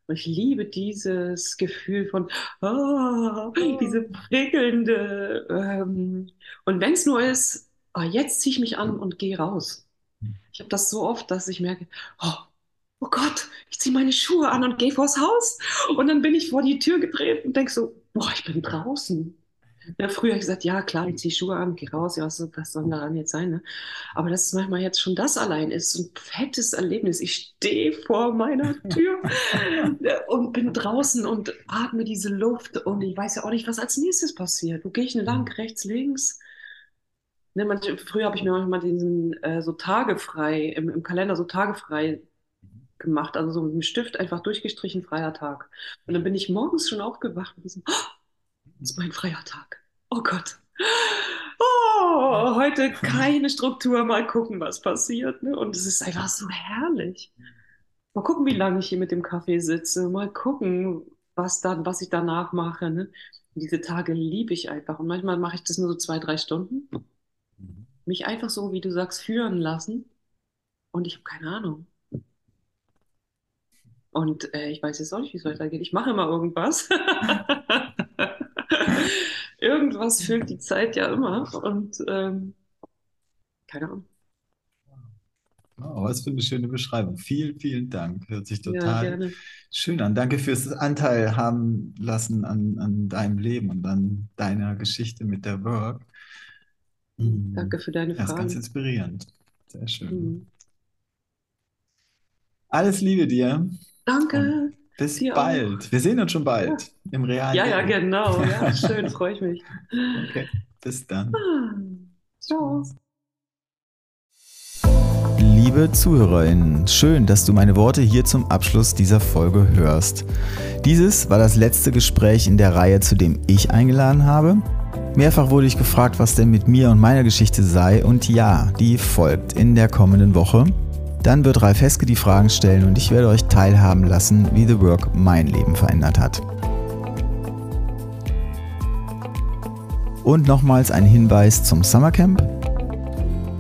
Und ich liebe dieses Gefühl von, oh, diese prickelnde. Ähm, und wenn es nur ist, oh, jetzt ziehe ich mich an und gehe raus. Ich habe das so oft, dass ich merke, oh, oh Gott, ich ziehe meine Schuhe an und gehe vors Haus. Und dann bin ich vor die Tür gedreht und denke so, boah, ich bin draußen. Ja, früher habe ich gesagt, ja klar, ich ziehe Schuhe an, gehe raus, ja, was, was soll daran jetzt sein? Ne? Aber dass es manchmal jetzt schon das allein ist, so ein fettes Erlebnis. Ich stehe vor meiner Tür und bin draußen und atme diese Luft und ich weiß ja auch nicht, was als nächstes passiert. Wo gehe ich denn lang, rechts, links? Ne, manche, früher habe ich mir manchmal diesen äh, so Tage frei, im, im Kalender so Tage frei gemacht, also so mit dem Stift einfach durchgestrichen, freier Tag. Und dann bin ich morgens schon aufgewacht mit diesem, oh, ist mein freier Tag. Oh Gott. Oh, heute keine Struktur, mal gucken, was passiert. Ne? Und es ist einfach so herrlich. Mal gucken, wie lange ich hier mit dem Kaffee sitze. Mal gucken, was, dann, was ich danach mache. Ne? Diese Tage liebe ich einfach. Und manchmal mache ich das nur so zwei, drei Stunden. Mhm. Mich einfach so, wie du sagst, führen lassen. Und ich habe keine Ahnung. Und äh, ich weiß jetzt auch nicht, wie es weitergeht. Ich mache immer irgendwas. Irgendwas füllt die Zeit ja immer. Und ähm, keine Ahnung. Oh, was für eine schöne Beschreibung. Vielen, vielen Dank. Hört sich total ja, schön an. Danke fürs Anteil haben lassen an, an deinem Leben und an deiner Geschichte mit der Work. Hm. Danke für deine Fragen. Das ist ganz inspirierend. Sehr schön. Mhm. Alles Liebe dir. Danke. Und bis Dir bald. Auch. Wir sehen uns schon bald ja. im realen Ja, ja, genau. Ja, schön, freue ich mich. Okay, bis dann. Ah, ciao. Liebe ZuhörerInnen, schön, dass du meine Worte hier zum Abschluss dieser Folge hörst. Dieses war das letzte Gespräch in der Reihe, zu dem ich eingeladen habe. Mehrfach wurde ich gefragt, was denn mit mir und meiner Geschichte sei, und ja, die folgt in der kommenden Woche. Dann wird Ralf Heske die Fragen stellen und ich werde euch teilhaben lassen, wie The Work mein Leben verändert hat. Und nochmals ein Hinweis zum Summercamp.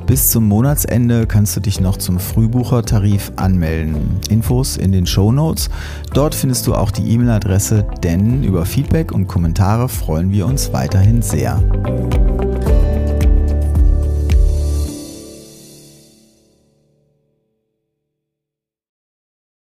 Bis zum Monatsende kannst du dich noch zum Frühbuchertarif anmelden. Infos in den Show Notes. Dort findest du auch die E-Mail-Adresse, denn über Feedback und Kommentare freuen wir uns weiterhin sehr.